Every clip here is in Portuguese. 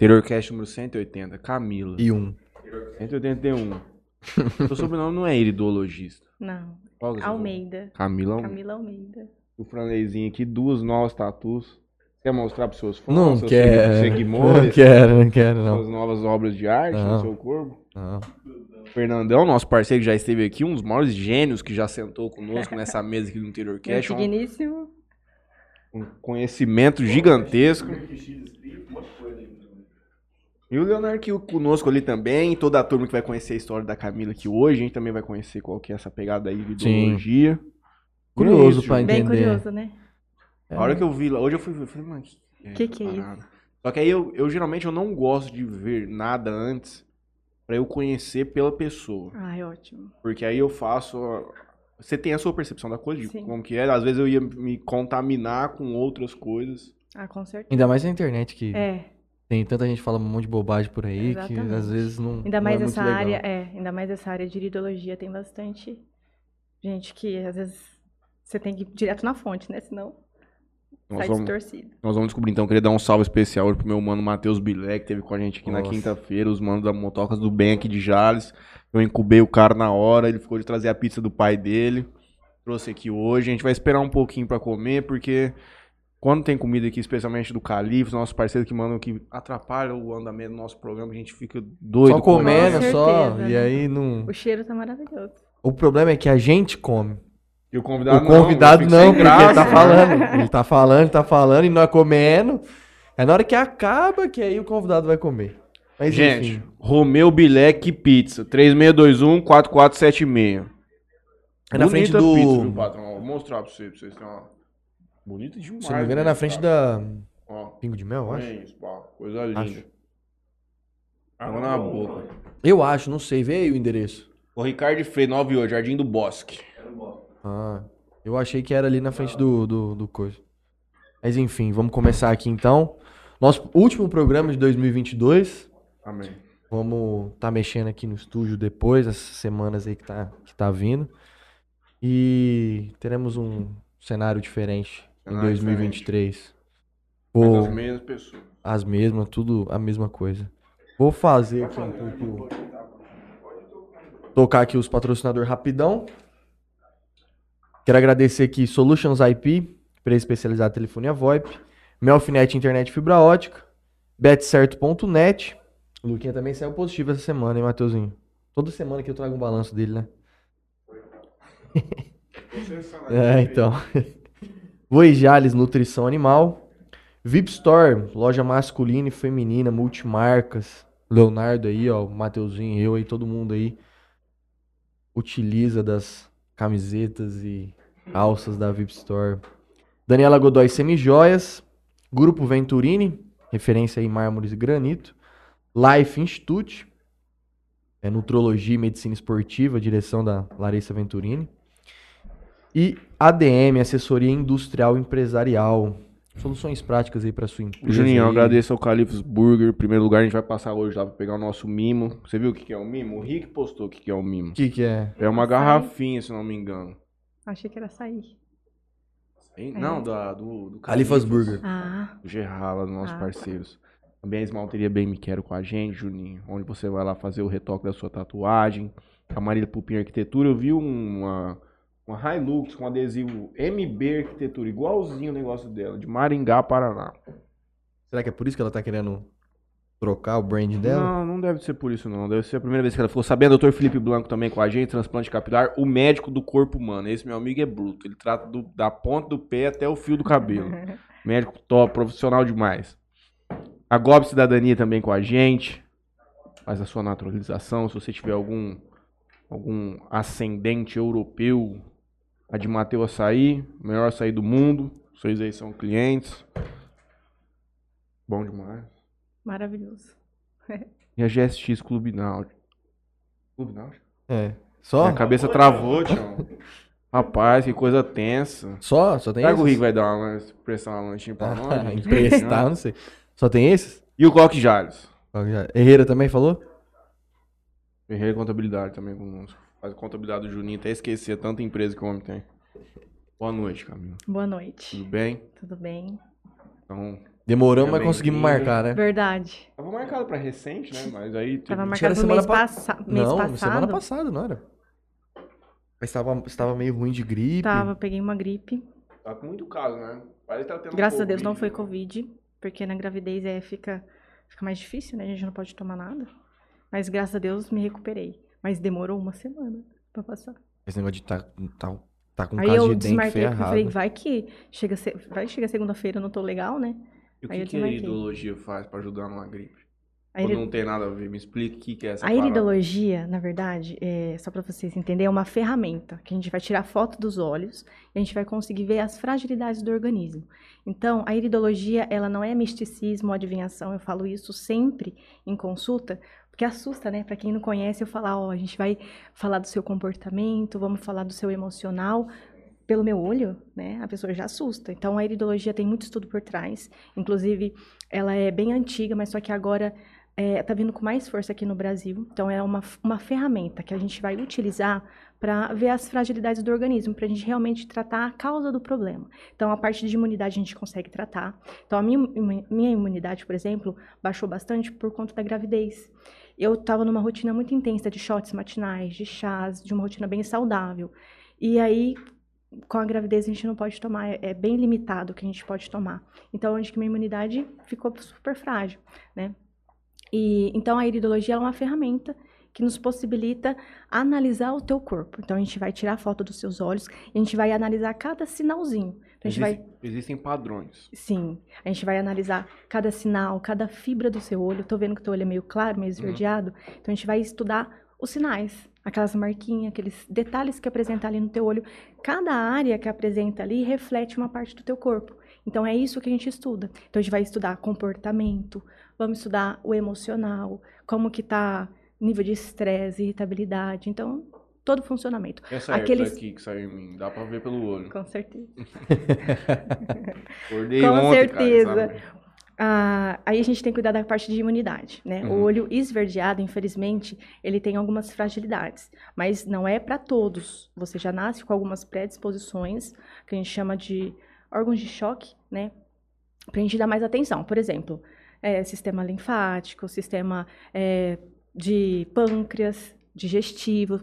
Terrorcast número 180, Camila. E um. 181. Seu sobrenome não é iridologista. Não. Qual que é Almeida. Camila Almeida. Camila Almeida. O franlezinho aqui, duas novas tatus. Quer mostrar pros seus fãs? Não seus quero. Seguidores? Não quero, não quero, não. Suas novas obras de arte Não. no seu corpo? Não. Fernandão, nosso parceiro que já esteve aqui, um dos maiores gênios que já sentou conosco nessa mesa aqui do Interior Cash. Um, digníssimo. um conhecimento gigantesco. E o Leonardo aqui conosco ali também, toda a turma que vai conhecer a história da Camila aqui hoje, a gente também vai conhecer qual que é essa pegada aí de Sim. ideologia. Curioso E é isso, pra Ju. Bem entender. curioso, né? A hora que eu vi lá, hoje eu fui ver, falei, mano, que Que que é isso? Só que aí eu, eu geralmente eu não gosto de ver nada antes pra eu conhecer pela pessoa. Ai, ótimo. Porque aí eu faço. Você tem a sua percepção da coisa, de Sim. como que é. Às vezes eu ia me contaminar com outras coisas. Ah, com certeza. Ainda mais na internet que É, tem tanta gente falando um monte de bobagem por aí que Exatamente. às vezes não. ainda não mais é essa muito legal. área, é, ainda mais essa área de iridologia tem bastante gente que às vezes você tem que ir direto na fonte, né? Senão Nós sai vamos, distorcido. nós vamos descobrir então. Eu queria dar um salve especial hoje pro meu mano Matheus Bilé, que teve com a gente aqui na Nossa. quinta-feira. Os manos da Motocas do Bem aqui de Jales. Eu incubei o cara na hora. Ele ficou de trazer a pizza do pai dele. Trouxe aqui hoje. A gente vai esperar um pouquinho pra comer, porque. Quando tem comida aqui, especialmente do Califos, nossos parceiros que mandam que atrapalha o andamento do nosso programa, a gente fica doido. Só com o comendo, Com só. certeza, E né? aí não. O cheiro tá maravilhoso. O problema é que a gente come. E o convidado o convidado não, não, porque ele tá falando. Ele tá falando, tá falando e nós comendo. É na hora que acaba que aí o convidado vai comer. Mas Gente, enfim. Romeu Bilek Pizza, 3621-4476. É na frente do- pizza, viu, patrão? Vou mostrar pra vocês, pra vocês terem uma... Bonita demais. Se não me engano, é né, na frente cara? da Ó, Pingo de Mel, eu acho. é isso, pá, coisa linda. Acho. Água na boca. Eu acho, não sei. Vê aí o endereço. O Ricardo Freire, 98, Jardim do Bosque. Ah, eu achei que era ali na frente do, do, do coisa. Mas enfim, vamos começar aqui então. Nosso último programa de 2022. Amém. Vamos tá mexendo aqui no estúdio depois, essas semanas aí que tá, que tá vindo. E teremos um cenário diferente em Cenário 2023. Mas Vou, as mesmas pessoas. as mesmas, tudo a mesma coisa. Vou fazer aqui então, aqui o- tocar aqui os patrocinadores rapidão. Quero agradecer aqui Solutions IP, empresa especializada em telefonia VoIP, Melfinet Internet Fibra Ótica, betcerto.net. O Luquinha também saiu positivo essa semana, hein, Mateuzinho? Toda semana que eu trago um balanço dele, né? É, então. Voijales Nutrição Animal. VIP Store, loja masculina e feminina, multimarcas. Leonardo aí, ó, Mateuzinho, eu aí, todo mundo aí utiliza das camisetas e alças da VIP Store. Daniela Godoy Semijoias, Grupo Venturini, referência em mármores e granito. Life Institute, é Nutrologia e Medicina Esportiva, direção da Larissa Venturini. E ADM, Assessoria Industrial Empresarial. Soluções práticas aí para sua empresa. Juninho, eu agradeço ao Califos Burger. Em primeiro lugar, a gente vai passar hoje lá pra pegar o nosso mimo. Você viu o que que é o mimo? O Rick postou o que que é o mimo. O que que é? É uma garrafinha, se não me engano. Achei que era sair. Hein? É. Não, da, do, do Califas Burger. Ah, O Gerrala, dos nossos Ah. parceiros. Também a Esmalteria Bem Me Quero com a gente, Juninho. Onde você vai lá fazer o retoque da sua tatuagem. A Marília Pupim Arquitetura. Eu vi uma, uma Hilux com adesivo MB Arquitetura, igualzinho o negócio dela, de Maringá, Paraná. Será que é por isso que ela tá querendo trocar o brand dela? Não, não deve ser por isso não. Deve ser a primeira vez que ela ficou sabendo. Doutor Felipe Blanco também com a gente, transplante capilar, o médico do corpo humano. Esse meu amigo é bruto. Ele trata do- da ponta do pé até o fio do cabelo. Médico top, profissional demais. A Gob Cidadania também com a gente. Faz a sua naturalização. Se você tiver algum algum ascendente europeu, a de Mateu Açaí, melhor açaí do mundo. Vocês aí são clientes. Bom demais. maravilhoso. E a GSX Clube Náutico. Clube Náutico? É. Só? Minha cabeça travou, tchau. Rapaz, que coisa tensa. Só? Só tem Será que o esses? Rick vai dar uma prestar uma lanchinha pra nós? Ah, Emprestar, não sei. Só tem esses? E o Coque Jales? Herrera também falou? Ferreira Contabilidade também conosco. Faz a contabilidade do Juninho, até esquecer tanta empresa que o homem tem. Boa noite, Camila. Boa Tudo noite. bem? Tudo bem? Então, Demoramos, mas conseguimos marcar, né? Verdade. Tava marcado pra recente, né? Mas aí. Tava marcado no mês, semana passa... mês não, passado. semana passada, não era? Mas estava, estava meio ruim de gripe. Tava, peguei uma gripe. Tá com muito caso, né? Parece que tá tendo Graças a Deus não Covid, foi né? Covid, porque na gravidez é, fica, fica mais difícil, né? A gente não pode tomar nada. Mas graças a Deus me recuperei. Mas demorou uma semana pra passar. Esse negócio de tá, tá, tá com Aí caso eu de desmarquei, porque eu falei, ferrado. vai que chega, vai chegar segunda-feira, eu não tô legal, né? E o Aí que, que a iridologia faz pra ajudar numa gripe? A, Ou não tem nada a ver? Me explique o que, é essa a iridologia, na verdade, é, só pra vocês entenderem, é uma ferramenta que a gente vai tirar foto dos olhos e a gente vai conseguir ver as fragilidades do organismo. Então, a iridologia, ela não é misticismo ou adivinhação, eu falo isso sempre em consulta, porque assusta, né? Pra quem não conhece, eu falar, ó, a gente vai falar do seu comportamento, vamos falar do seu emocional, pelo meu olho, né, a pessoa já assusta. Então, a iridologia tem muito estudo por trás. Inclusive, ela é bem antiga, mas só que agora está vindo com mais força aqui no Brasil. Então, é uma, uma ferramenta que a gente vai utilizar para ver as fragilidades do organismo, para a gente realmente tratar a causa do problema. Então, a parte de imunidade a gente consegue tratar. Então, a minha, minha imunidade, por exemplo, baixou bastante por conta da gravidez. Eu estava numa rotina muito intensa de shots matinais, de chás, de uma rotina bem saudável. E aí, com a gravidez, a gente não pode tomar, é- é bem limitado o que a gente pode tomar. Então, onde que minha imunidade ficou super frágil, né? E, então, a iridologia é uma ferramenta que nos possibilita analisar o teu corpo. Então, a gente vai tirar foto dos seus olhos e a gente vai analisar cada sinalzinho. Então, gente vai Existem, padrões. Sim, a gente vai analisar cada sinal, cada fibra do seu olho. Tô vendo que o teu olho é meio claro, meio esverdeado. Então a gente vai estudar os sinais, aquelas marquinhas, aqueles detalhes que apresenta ali no teu olho. Cada área que apresenta ali reflete uma parte do teu corpo. Então é isso que a gente estuda. Então a gente vai estudar comportamento, vamos estudar o emocional, como que tá nível de estresse, irritabilidade. Então, todo o funcionamento. Essa Aqueles- aqui que saiu em mim, dá pra ver pelo olho. Com certeza. Acordei Com ontem, certeza. cara? Ah, aí a gente tem que cuidar da parte de imunidade, né? O Uhum. olho esverdeado, infelizmente, ele tem algumas fragilidades, mas não é para todos. Você já nasce com algumas predisposições, que a gente chama de órgãos de choque, né? Pra gente dar mais atenção. Por exemplo, é, sistema linfático, sistema é, de pâncreas, digestivo,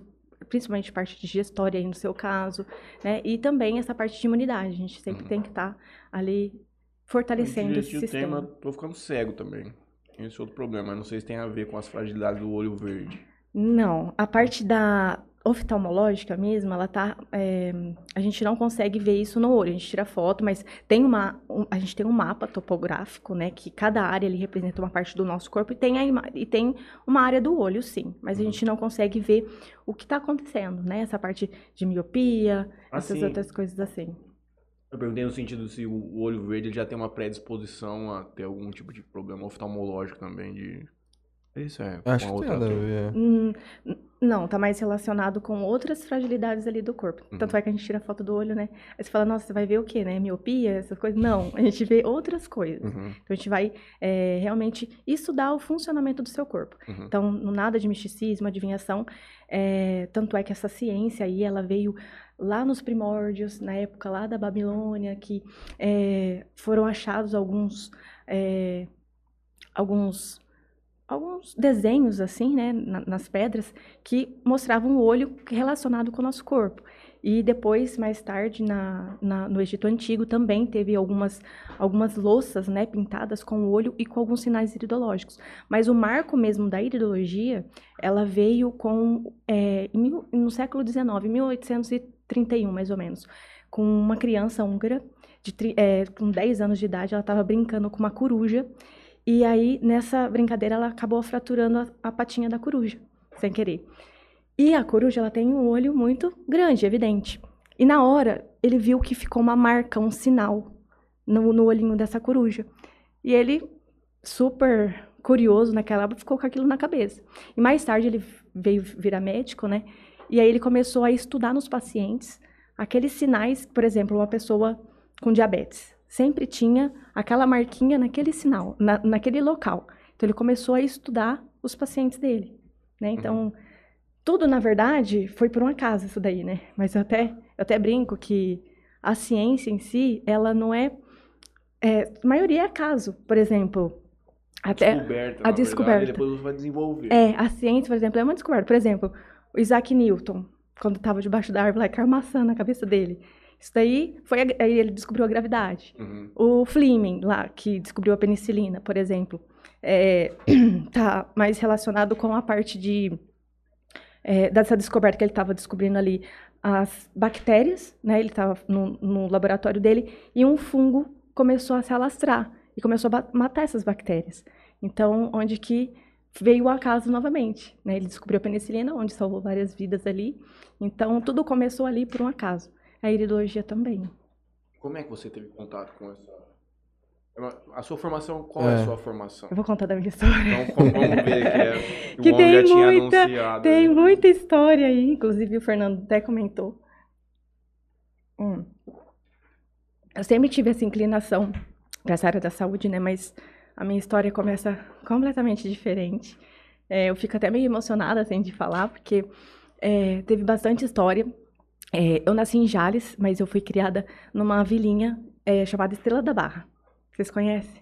principalmente parte digestória aí no seu caso, né? E também essa parte de imunidade. A gente sempre Uhum. tem que estar ali fortalecendo esse sistema. mas tô ficando cego também. Esse é outro problema. Não sei se tem a ver com as fragilidades do olho verde. Não, a parte da oftalmológica mesmo, ela tá. é, a gente não consegue ver isso no olho. A gente tira foto, mas tem uma, um- a gente tem um mapa topográfico, né? Que cada área ele representa uma parte do nosso corpo e tem, a e tem uma área do olho, sim. Mas a Uhum. gente não consegue ver o que está acontecendo, né? Essa parte de miopia, essas Assim, outras coisas assim. eu perguntei no sentido se o olho verde já tem uma predisposição a ter algum tipo de problema oftalmológico também de... Isso é. Acho que tem nada a ver. Hum, não, tá mais relacionado com outras fragilidades ali do corpo. Uhum. Tanto é que a gente tira foto do olho, né? Aí você fala, nossa, você vai ver o quê, né? Miopia, essas coisas? Não, a gente vê outras coisas. Uhum, Então a gente vai é, realmente estudar o funcionamento do seu corpo. uhum. Então, não nada de misticismo, adivinhação. é, tanto é que essa ciência aí, ela veio lá nos primórdios, na época lá da Babilônia, que é, foram achados alguns, é, alguns, alguns desenhos assim, né, na- nas pedras, que mostravam o olho relacionado com o nosso corpo. E depois, mais tarde, na, na- no Egito Antigo, também teve algumas, algumas louças né, pintadas com o olho e com alguns sinais iridológicos. Mas o marco mesmo da iridologia, ela veio com, é, mil- no século XIX, 1831, mais ou menos, com uma criança húngara, de, é, com 10 anos de idade, ela estava brincando com uma coruja, e aí, nessa brincadeira, ela acabou fraturando a, a patinha da coruja, sem querer. E a coruja, ela tem um olho muito grande, evidente. E na hora, ele viu que ficou uma marca, um sinal no, no olhinho dessa coruja. E ele, super curioso naquela época, ficou com aquilo na cabeça. E mais tarde ele veio virar médico, né? E aí ele começou a estudar nos pacientes aqueles sinais, por exemplo, uma pessoa com diabetes sempre tinha aquela marquinha naquele sinal, na, naquele local. Então ele começou a estudar os pacientes dele, né? Então tudo na verdade foi por um acaso isso daí, né? Mas eu até eu até brinco que a ciência em si, ela não é É, a maioria é caso, por exemplo. Até, descoberta, a descoberta. Verdade, depois vai desenvolver. É, a ciência, por exemplo, é uma descoberta. Por exemplo, o Isaac Newton, quando estava debaixo da árvore, lá caiu maçã na cabeça dele. Isso daí foi. a- Aí ele descobriu a gravidade. Uhum. O Fleming, lá, que descobriu a penicilina, por exemplo, é, tá mais relacionado com a parte de. é, dessa descoberta que ele estava descobrindo ali as bactérias, né? Ele estava no, no laboratório dele e um fungo começou a se alastrar e começou a matar essas bactérias. Então, onde que veio o acaso novamente, né? Ele descobriu a penicilina, onde salvou várias vidas ali. Então, tudo começou ali por um acaso. A iridologia também. Como é que você teve contato com essa. A sua formação, qual é, a É. sua formação? Eu vou contar da minha história. Então vamos ver que é. Que o homem tem já tinha muita- anunciado. Tem muita história aí, inclusive o Fernando até comentou. Hum. Eu sempre tive essa inclinação para essa área da saúde, né? Mas a minha história começa completamente diferente. É, eu fico até meio emocionada assim, de falar, porque é, teve bastante história. É, eu nasci em Jales, mas eu fui criada numa vilinha é, chamada Estrela da Barra. Vocês conhecem?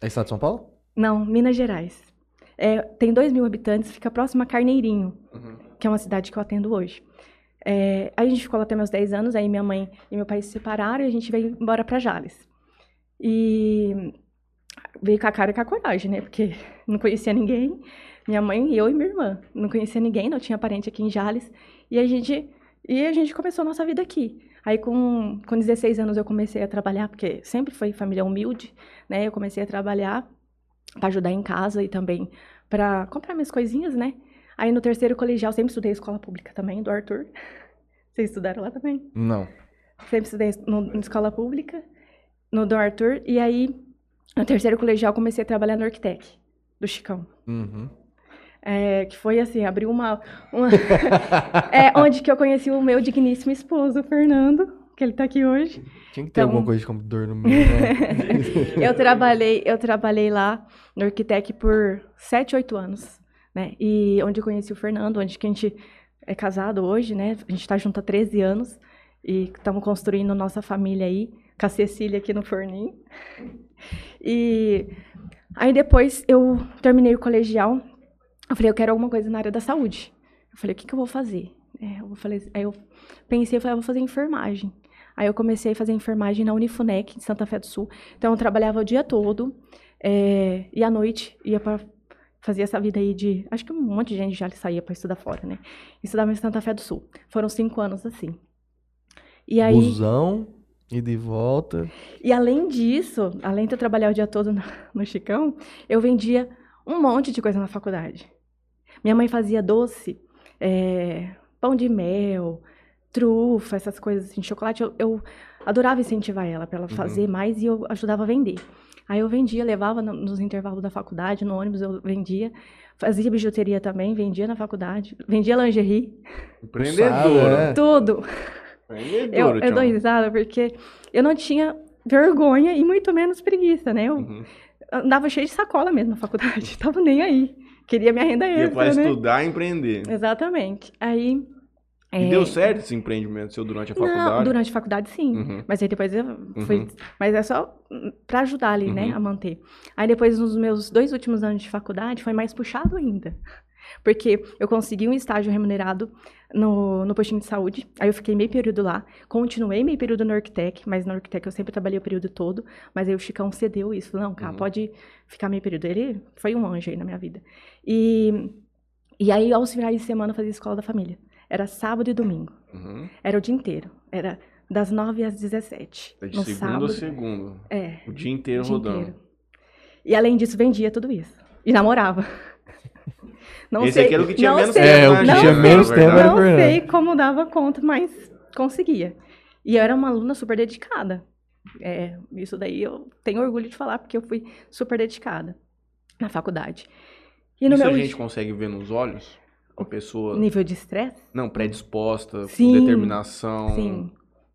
É Estado de São Paulo? Não, Minas Gerais. É, tem 2 mil habitantes, fica próximo a Carneirinho, Uhum. que é uma cidade que eu atendo hoje. É, aí a gente ficou lá até meus 10 anos, aí minha mãe e meu pai se separaram e a gente veio embora para Jales. E veio com a cara e com a coragem, né? Porque não conhecia ninguém. Minha mãe, eu e minha irmã. Não conhecia ninguém, não tinha parente aqui em Jales. E a gente, e a gente começou a nossa vida aqui. Aí com, com 16 anos eu comecei a trabalhar, porque sempre foi família humilde, né? Eu comecei a trabalhar para ajudar em casa e também para comprar minhas coisinhas, né? Aí no terceiro colegial, sempre estudei escola pública também, do Arthur. Vocês estudaram lá também? Não. Sempre estudei no, na escola pública, no do Arthur. E aí, no terceiro colegial, comecei a trabalhar no Arquitec, do Chicão. Uhum. É, que foi assim, abriu uma... uma- é onde que eu conheci o meu digníssimo esposo, o Fernando, que ele tá aqui hoje. Tinha que ter Então- alguma coisa de computador no meio, né? eu trabalhei, eu trabalhei lá no Arquitec por 7, 8 anos, né? E onde eu conheci o Fernando, onde que a gente é casado hoje, né? A gente tá junto há 13 anos e estamos construindo nossa família aí, com a Cecília aqui no forninho. E aí depois eu terminei o colegial, eu falei, eu quero alguma coisa na área da saúde. Eu falei, o que, que eu vou fazer? É, eu falei, aí eu pensei, eu falei, eu vou fazer enfermagem. Aí eu comecei a fazer enfermagem na Unifunec, em Santa Fé do Sul. Então eu trabalhava o dia todo é, e à noite ia para fazer essa vida aí de. Acho que um monte de gente já saía para estudar fora, né? Estudava em Santa Fé do Sul. Foram cinco anos assim. E aí. Busão e de volta. E além disso, além de eu trabalhar o dia todo no, no Chicão, eu vendia um monte de coisa na faculdade. Minha mãe fazia doce, é, pão de mel, trufa, essas coisas assim, chocolate. Eu, eu adorava incentivar ela para ela fazer mais e eu ajudava a vender. Aí eu vendia, levava no- nos intervalos da faculdade, no ônibus eu vendia. Fazia bijuteria também, vendia na faculdade. Vendia lingerie, Empreendedora. É. tudo. Eu, Empreendedora, eu dou tchau. risada porque eu não tinha vergonha e muito menos preguiça, né? Eu Uhum. andava cheio de sacola mesmo na faculdade, tava nem aí. Queria minha renda Ia pra extra, né? estudar e empreender. Exatamente. Aí... E é, deu certo esse empreendimento seu durante a faculdade? Não, durante a faculdade sim. Uhum. Mas aí depois eu fui... Uhum. Mas é só hum, pra ajudar ali, né, Uhum. a manter. Aí depois, nos meus dois últimos anos de faculdade, foi mais puxado ainda. Porque eu consegui um estágio remunerado no, no postinho de saúde. Aí eu fiquei meio período lá. Continuei meio período no Arquitec, mas no Arquitec eu sempre trabalhei o período todo. Mas aí o Chicão cedeu isso. Não, cara, Uhum. pode ficar meio período. Ele foi um anjo aí na minha vida. E, e aí, aos finais de semana, eu fazia escola da família. Era sábado e domingo. Uhum. Era o dia inteiro. Era das 9 às 17. É de no segunda sábado. a segunda. É. O dia inteiro o dia rodando. inteiro. E além disso, vendia tudo isso. E namorava. Não Esse sei, aqui era o que tinha não menos sei, tempo, É, o né, que não tinha sei, menos tempo era o Não sei como dava conta, mas conseguia. E eu era uma aluna super dedicada. É, isso daí eu tenho orgulho de falar, porque eu fui super dedicada na faculdade. E no Isso meu a gente consegue ver nos olhos? Uma pessoa, nível de estresse, não, predisposta, com Sim, determinação. Sim,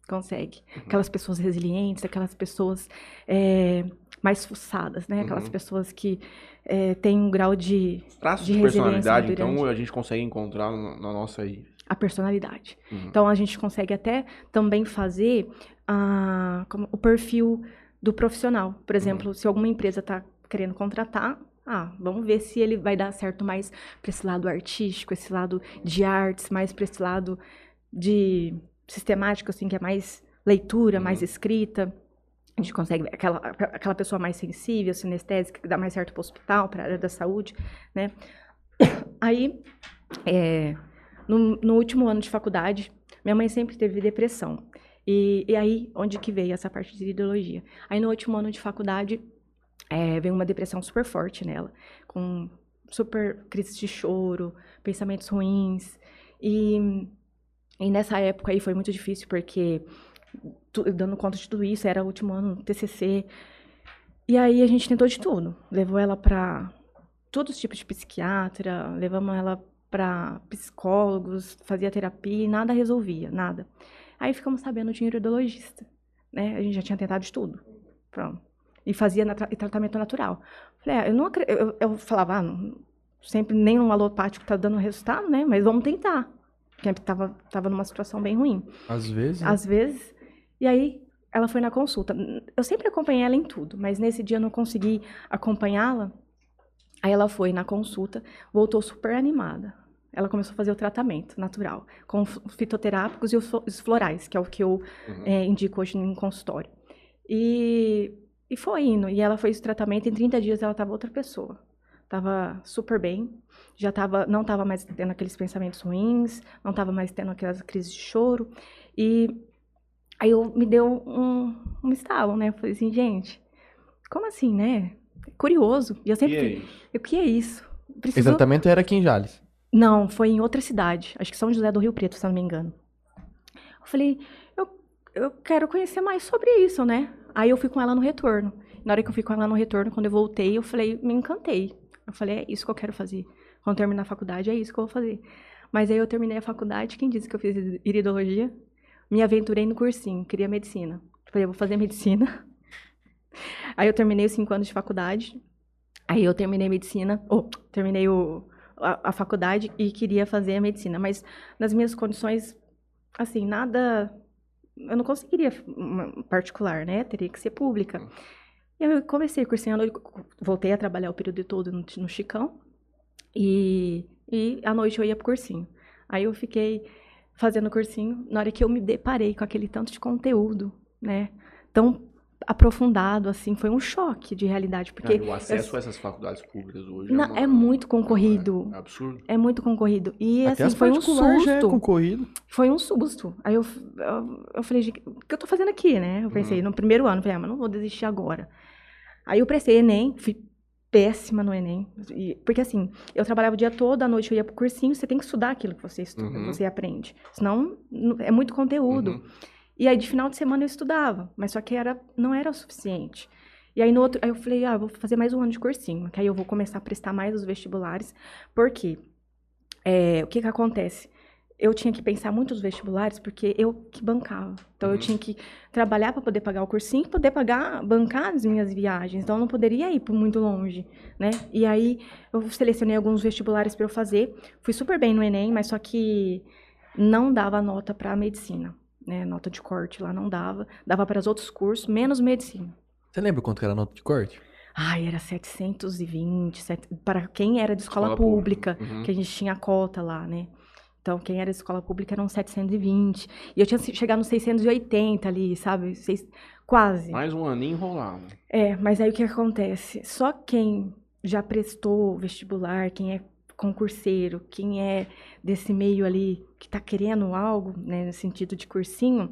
consegue. Uhum. Aquelas pessoas resilientes, aquelas pessoas é, mais fuçadas, né? Aquelas Uhum. pessoas que é, têm um grau de... Traços de de, personalidade, então, a gente consegue encontrar na nossa aí. a personalidade. Uhum. Então, a gente consegue até também fazer ah, como- o perfil do profissional. Por exemplo, se alguma empresa está querendo contratar, ah, vamos ver se ele vai dar certo mais para esse lado artístico, esse lado de artes, mais para esse lado de sistemático, assim, que é mais leitura, mais escrita. A gente consegue ver aquela, aquela pessoa mais sensível, sinestésica, que dá mais certo para o hospital, para a área da saúde, né? Aí, é, no, no último ano de faculdade, minha mãe sempre teve depressão. E, e aí, onde que veio essa parte de ideologia? Aí, no último ano de faculdade, é, veio uma depressão super forte nela, com super crise de choro, pensamentos ruins. E, e nessa época aí foi muito difícil, porque, dando conta de tudo isso, era o último ano do TCC. E aí a gente tentou de tudo. Levou ela para todos os tipos de psiquiatra, levamos ela para psicólogos, fazia terapia e nada resolvia, nada. Aí ficamos sabendo de neurologista, né? A gente já tinha tentado de tudo. Pronto. E fazia tra tratamento natural. Falei, ah, eu não eu, eu falava, ah, não, sempre nenhum alopático tá dando resultado, né? Mas vamos tentar. Porque tava, tava numa situação bem ruim. Às vezes. Às vezes. E aí ela foi na consulta. Eu sempre acompanhei ela em tudo, mas nesse dia eu não consegui acompanhá-la. Aí ela foi na consulta, voltou super animada ela começou a fazer o tratamento natural, com os fitoterápicos e os florais, que é o que eu uhum. é, indico hoje em consultório. E, e foi indo, e ela fez o tratamento, em 30 dias ela estava outra pessoa. Estava super bem, já tava, não estava mais tendo aqueles pensamentos ruins, não estava mais tendo aquelas crises de choro. E aí eu me deu um, um estalo, né? Eu falei assim, gente, como assim, né? Curioso. E eu sempre. E aí? O que é isso? Preciso... O tratamento era aqui em Jales. Não, foi em outra cidade. Acho que São José do Rio Preto, se não me engano. Eu falei, eu, eu quero conhecer mais sobre isso, né? Aí eu fui com ela no retorno. Na hora que eu fui com ela no retorno, quando eu voltei, eu falei, me encantei. Eu falei, é isso que eu quero fazer. Quando terminar a faculdade, é isso que eu vou fazer. Mas aí eu terminei a faculdade, quem disse que eu fiz iridologia? Me aventurei no cursinho, queria medicina. Falei, eu vou fazer medicina. Aí eu terminei os cinco anos de faculdade. Aí eu terminei medicina, ou terminei o, a, a faculdade e queria fazer a medicina, mas nas minhas condições, assim, nada. Eu não conseguiria particular, né? Teria que ser pública. Eu comecei cursando, voltei a trabalhar o período todo no, no Chicão. E, e à noite eu ia pro cursinho. Aí eu fiquei fazendo cursinho, na hora que eu me deparei com aquele tanto de conteúdo, né? Tão aprofundado, assim, foi um choque de realidade, porque... o acesso eu, a essas faculdades públicas hoje é não, é, uma, é, muito concorrido. É, absurdo. É muito concorrido. E, Até assim, foi um susto. é concorrido. Foi um susto. Aí eu, eu, eu falei, o que eu tô fazendo aqui, né? Eu pensei, uhum. no primeiro ano, falei, ah, mas não vou desistir agora. Aí eu prestei Enem, fui péssima no Enem. E, porque assim, eu trabalhava o dia todo, à noite eu ia pro cursinho, você tem que estudar aquilo que você estuda, uhum. você aprende. Senão, é muito conteúdo. Uhum. E aí de final de semana eu estudava, mas só que era, não era o suficiente. E aí no outro, aí eu falei, ah, vou fazer mais um ano de cursinho, que aí eu vou começar a prestar mais os vestibulares. Por quê? É, o que que acontece? Eu tinha que pensar muito nos vestibulares porque eu que bancava. Então uhum. eu tinha que trabalhar para poder pagar o cursinho, poder pagar, bancar as minhas viagens. Então eu não poderia ir por muito longe, né? E aí eu selecionei alguns vestibulares para eu fazer. Fui super bem no ENEM, mas só que não dava nota para medicina né, nota de corte lá não dava. Dava para os outros cursos, menos medicina. Você lembra quanto era a nota de corte? Ai, era 720, set... para quem era de escola, escola pública, pública. Uhum. que a gente tinha cota lá, né? Então, quem era escola pública eram 720. E eu tinha chegado nos 680 ali, sabe? Seis... Quase. Mais um aninho enrolado. É, mas aí o que acontece? Só quem já prestou vestibular, quem é concurseiro, quem é desse meio ali que está querendo algo, né, no sentido de cursinho,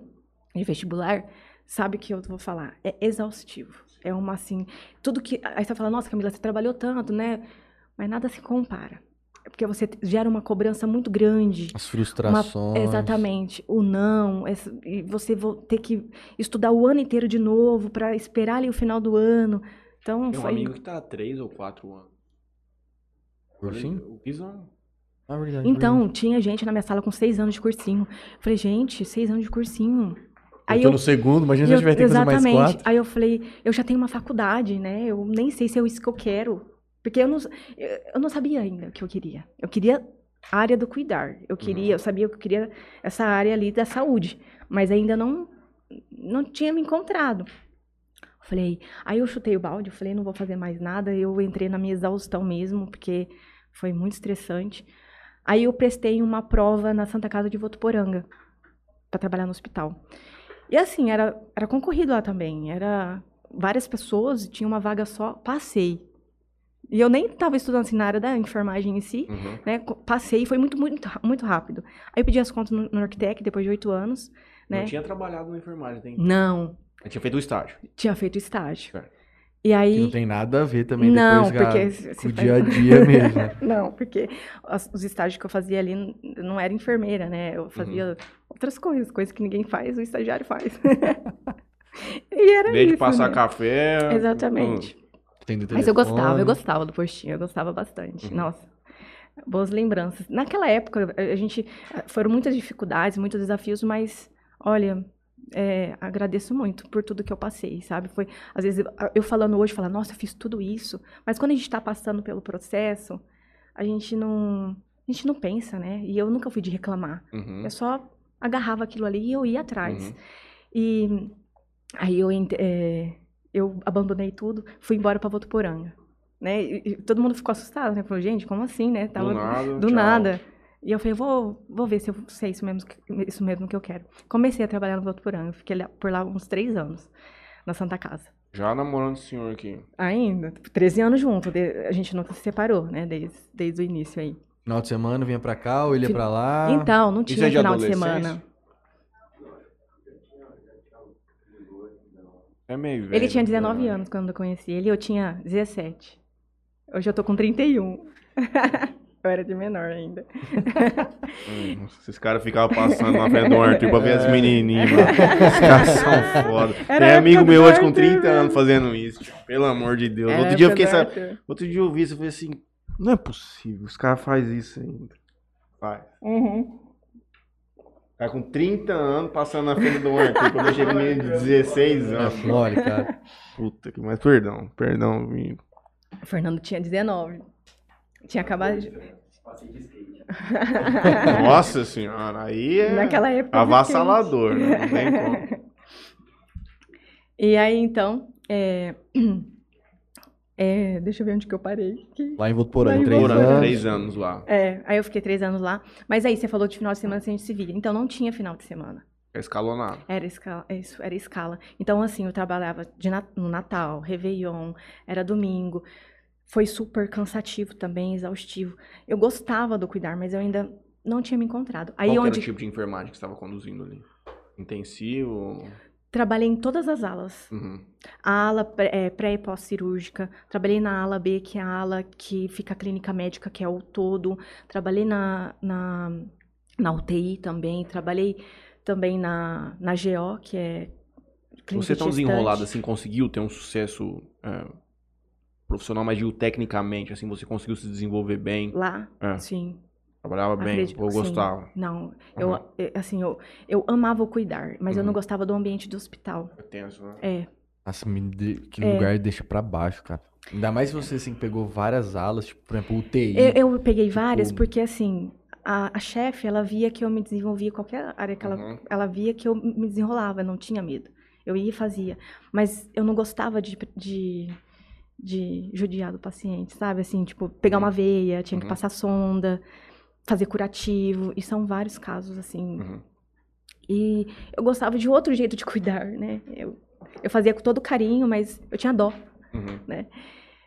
de vestibular, sabe o que eu vou falar. É exaustivo. É uma assim, tudo que aí você fala, nossa, Camila, você trabalhou tanto, né? Mas nada se compara. É porque você gera uma cobrança muito grande. As frustrações. Uma, exatamente. O não. Essa, e você vou ter que estudar o ano inteiro de novo para esperar ali o final do ano. Então, Tem um amigo que está há três ou quatro anos. Cursinho? O Pisão. Ah, verdade, então, verdade. tinha gente na minha sala com seis anos de cursinho. falei, gente, seis anos de cursinho. Aí eu tô eu, no segundo, imagina se eu tiver que fazer mais quatro. Aí eu falei, eu já tenho uma faculdade, né? Eu nem sei se é isso que eu quero. Porque eu não, eu não sabia ainda o que eu queria. Eu queria a área do cuidar. Eu queria, uhum. eu sabia que eu queria essa área ali da saúde. Mas ainda não, não tinha me encontrado. Falei, aí eu chutei o balde, eu falei, não vou fazer mais nada. Eu entrei na minha exaustão mesmo, porque foi muito estressante. Aí eu prestei uma prova na Santa Casa de Votuporanga, para trabalhar no hospital. E assim, era, era concorrido lá também. Era várias pessoas, tinha uma vaga só, passei. E eu nem estava estudando assim na área da enfermagem em si, Uhum. né? Passei, foi muito, muito, muito rápido. Aí eu pedi as contas no, no Arquitec, depois de oito anos, né? Não tinha trabalhado na enfermagem, tem. Não, Eu tinha feito o estágio. tinha feito estágio. Certo. E Que aí... não tem nada a ver também Não, depois porque com o faz- dia a dia mesmo. né? Não, porque os estágios que eu fazia ali não era enfermeira, né? Eu fazia Uhum. outras coisas, coisas que ninguém faz, o estagiário faz. e era Desde isso, passar né? café. Exatamente. Mas eu gostava, eu gostava do postinho, eu gostava bastante. Uhum. Nossa, boas lembranças. Naquela época, a gente. Foram muitas dificuldades, muitos desafios, mas, olha, é, agradeço muito por tudo que eu passei, sabe? Foi, às vezes, eu- falando hoje, falar, nossa, eu fiz tudo isso. Mas quando a gente está passando pelo processo, a gente não. A gente não pensa, né? E eu nunca fui de reclamar. Uhum. Eu só agarrava aquilo ali e eu ia atrás. Uhum. E aí eu, é, eu abandonei tudo, fui embora pra Votuporanga. Né? E, e todo mundo ficou assustado, né? Falou, gente, como assim, né? Tava Do nada. do nada. E eu falei, vou, vou ver se, eu, se é isso mesmo, que, isso mesmo que eu quero. Comecei a trabalhar no Votuporanga, fiquei lá- por lá uns três anos, na Santa Casa. Já namorando o senhor aqui. Ainda, 13 anos junto, de- a gente nunca se separou, né? Desde, desde o início aí. Final de semana vinha pra cá, ou ele ia pra lá. Então, não Isso tinha é de final de semana. É meio velho. Ele tinha 19 né? anos quando eu conheci ele, eu tinha 17. Hoje eu tô com 31. eu era de menor ainda. Hum, esses caras ficavam passando na frente do Arthur pra ver as menininhas, mano. Os caras são foda. Era Tem amigo meu hoje com Arthur, 30 velho. anos fazendo isso. tipo, pelo amor de Deus. Era Outro dia eu fiquei. Arthur. Outro dia eu vi isso e falei assim: não é possível, os caras fazem isso ainda. Vai. Uhum. Tá com 30 anos passando na frente do Arthur quando eu chego menino de 16 É anos. mole, cara. Puta que. Mas perdão, perdão, amigo. O Fernando tinha 19. Tinha acabado de... Nossa senhora, aí é Naquela época. avassalador, né? Não tem como. E aí, então, é... é, Deixa eu ver onde que eu parei. Que- Lá em Votuporanga, três anos. três anos lá. É, aí eu fiquei três anos lá. Mas aí você falou de final de semana sem a gente se via. Então não tinha final de semana. É escalonado. Era escala, isso, era escala. Então, assim, eu trabalhava de na- no Natal, Réveillon, era domingo. Foi super cansativo também, exaustivo. Eu gostava do cuidar, mas eu ainda não tinha me encontrado. Aí Qual que era onde o tipo de enfermagem que você estava conduzindo ali? Intensivo? Trabalhei em todas as alas. Uhum. A ala pré é, pré e pós-cirúrgica, trabalhei na ala B, que é a ala que fica a clínica médica, que é o todo. Trabalhei na, na, na UTI também, trabalhei também na, na GO, que é clínica Você tão gestante. desenrolado assim, conseguiu ter um sucesso é, profissional, mas digo tecnicamente, assim, você conseguiu se desenvolver bem, Lá, É. sim. Trabalhava bem, Acredito ou que sim. gostava. Não, eu, Aham. eh, assim, eu, eu amava o cuidar, mas eu não Uhum. gostava do ambiente do hospital. É tenso, né? É, Nossa, me de- que É. lugar deixa pra baixo, cara. Ainda mais se você, assim, pegou várias alas, tipo, por exemplo, UTI. eu, eu peguei várias tipo- porque, assim, a, a chefe, ela via que eu me desenvolvia em qualquer área que ela, Uhum. ela via que eu me desenrolava, eu não tinha medo. Eu ia e fazia. Mas eu não gostava de, de, de judiar do paciente, sabe? Assim, tipo, pegar uma veia, tinha que Uhum. passar sonda, fazer curativo, e são vários casos, assim, Uhum. E eu gostava de outro jeito de cuidar, né? Eu, eu fazia com todo carinho, mas eu tinha dó. Uhum.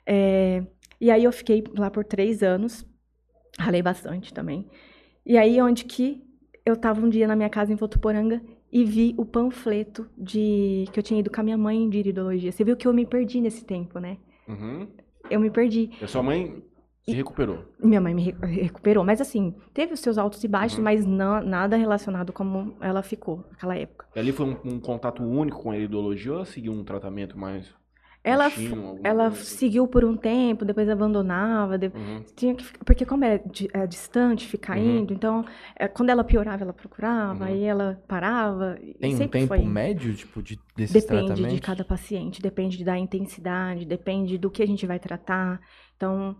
É, e aí eu fiquei lá por três anos, ralei bastante também. E aí onde que eu tava um dia na minha casa em Votuporanga e vi o panfleto de que eu tinha ido com a minha mãe de iridologia. Você viu que eu me perdi nesse tempo, né? Uhum. Eu me perdi. E a sua mãe se recuperou. Minha mãe me re- recuperou, mas assim, teve os seus altos e baixos, Uhum. mas não, nada relacionado como ela ficou naquela época. E ali foi um, um contato único com a iridologia ou ela seguiu um tratamento mais Ela, ela coisa assim? seguiu por um tempo, depois abandonava, de- Uhum. tinha que ficar, porque como é, di- é distante, ficar Uhum. indo, então é, quando ela piorava, ela procurava, Uhum. aí ela parava. e Tem um tempo foi. médio, tipo, de, desses Depende tratamentos? de cada paciente, depende da intensidade, depende do que a gente vai tratar. Então,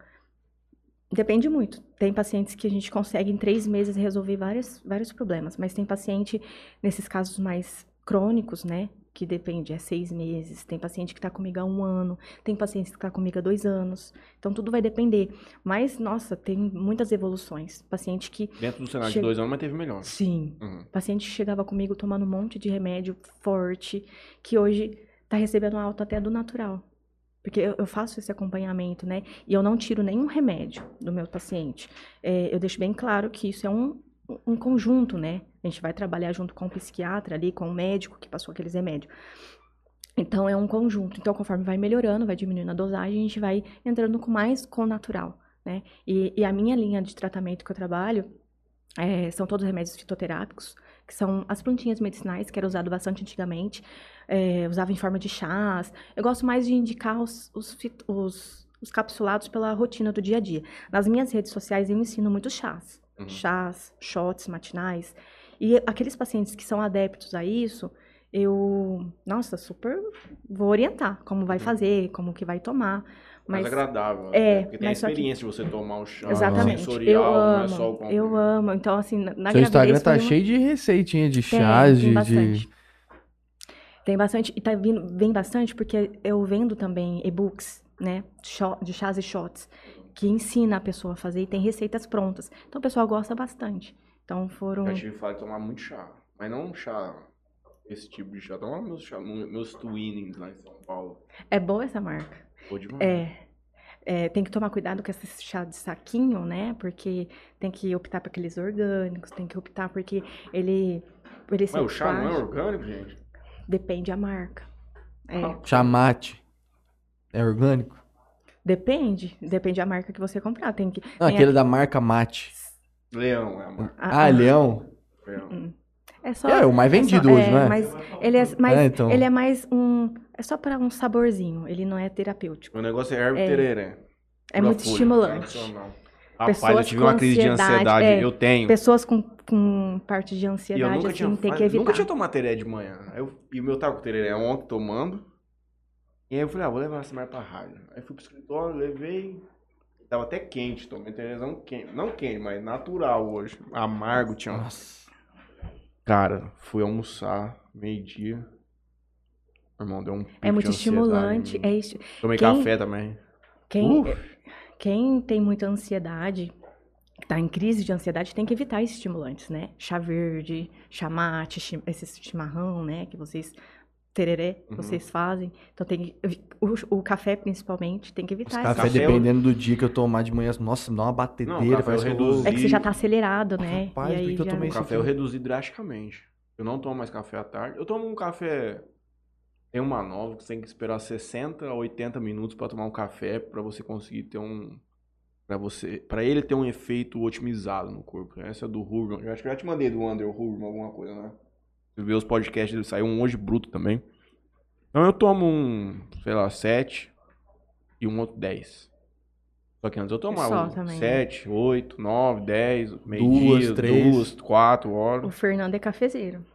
depende muito. Tem pacientes que a gente consegue em três meses resolver vários, vários problemas, mas tem paciente, nesses casos mais crônicos, né? que depende, é seis meses, tem paciente que está comigo há um ano, tem paciente que está comigo há dois anos. Então, tudo vai depender. Mas, nossa, tem muitas evoluções. Paciente que. Dentro do cenário Che- de dois anos, mas teve melhor. Sim. Uhum. Paciente que chegava comigo tomando um monte de remédio forte, que hoje está recebendo alta até do natural. Porque eu, faço esse acompanhamento, né? E eu não tiro nenhum remédio do meu paciente. É, eu deixo bem claro que isso é um, um conjunto, né? A gente vai trabalhar junto com o psiquiatra ali, com o médico que passou aqueles remédios. Então é um conjunto. Então, conforme vai melhorando, vai diminuindo a dosagem, a gente vai entrando com mais com natural, né? E, e a minha linha de tratamento que eu trabalho é, são todos remédios fitoterápicos, que são as plantinhas medicinais, que era usado bastante antigamente. É, usava em forma de chás. Eu gosto mais de indicar os, os, os- os capsulados pela rotina do dia a dia. Nas minhas redes sociais eu ensino muito chás. Uhum. Chás, shots matinais. E aqueles pacientes que são adeptos a isso, eu, nossa, super vou orientar como vai Uhum. fazer, como que vai tomar. Mais Mas agradável. é, né? Porque tem a só que- experiência de você tomar um chá Exatamente. sensorial, eu não amo, é só o comprimido. eu amo. Então, assim, na Seu Instagram tá uma- cheio de receitinha de Tem, chás, tem de, bastante. de- Tem bastante, e tá vindo, vem bastante porque eu vendo também e-books, né, de chás e shots, que ensina a pessoa a fazer e tem receitas prontas. Então o pessoal gosta bastante. Então foram. Já tive de tomar muito chá. Mas não um chá, esse tipo de chá. Tomar meus, chá, meus twinnings lá em São Paulo. É boa essa marca. Pô, demais. É. é, tem que tomar cuidado com esse chá de saquinho, né? Porque tem que optar por aqueles orgânicos, tem que optar porque ele. Por ele Mas o chá não é orgânico, gente? Depende a marca. É. Ah. chamate. É orgânico? Depende. Depende da marca que você comprar. Tem que. Não, tem aquele da marca mate. Leão é a marca. Ah, Leão? Leão. É só. É o mais é vendido só- hoje, é? Mas ele é mais, É, então. ele é mais um. É só para um saborzinho. Ele não é terapêutico. O negócio é erva É. tereré. É Pura muito folha. estimulante. Rapaz, Pessoas eu tive uma crise de ansiedade, ansiedade. é. Eu tenho. Pessoas com, com parte de E eu ansiedade, nunca assim, tinha, tem que evitar. nunca tinha tomado tereré de manhã. Eu, e o meu tava com tereré ontem tomando. E aí eu falei, ah, vou levar essa merda pra rádio. Aí fui pro escritório, levei. Tava até quente, tomei tererezão quente. Não quente, mas natural hoje. Amargo tinha. um Nossa. Cara, fui almoçar, meio-dia. Irmão, deu um pico É muito estimulante. É esti- Tomei quem- café também. Quem, Uf. quem tem muita ansiedade, tá em crise de ansiedade, tem que evitar esses estimulantes, né? Chá verde, chá mate, esse chimarrão, né? Que vocês. Tereré, Uhum. vocês fazem. Então tem que. O, o café, principalmente, tem que Os evitar café, Café eu- dependendo do dia que eu tomar de manhã, nossa, me dá uma batedeira, Não, café parece eu reduzi. É que você já tá acelerado, né? Rapaz, e aí que eu já... tomei O Isso café eu reduzi drasticamente. Eu não tomo mais café à tarde. Eu tomo um café. Tem uma nova que você tem que esperar 60 a 80 minutos pra tomar um café pra você conseguir ter um. Pra você. para ele ter um efeito otimizado no corpo. Essa é do Hurman. Eu acho que eu já te mandei do Under Hurman alguma coisa, né? Você vê os podcasts dele, saiu um hoje bruto também. Então eu tomo um, sei lá, 7 e um outro 10. Só que antes eu tomava também, né? 7, 8, 9, 10, meio-dia, três. 2, 4 horas. O Fernando é cafezeiro.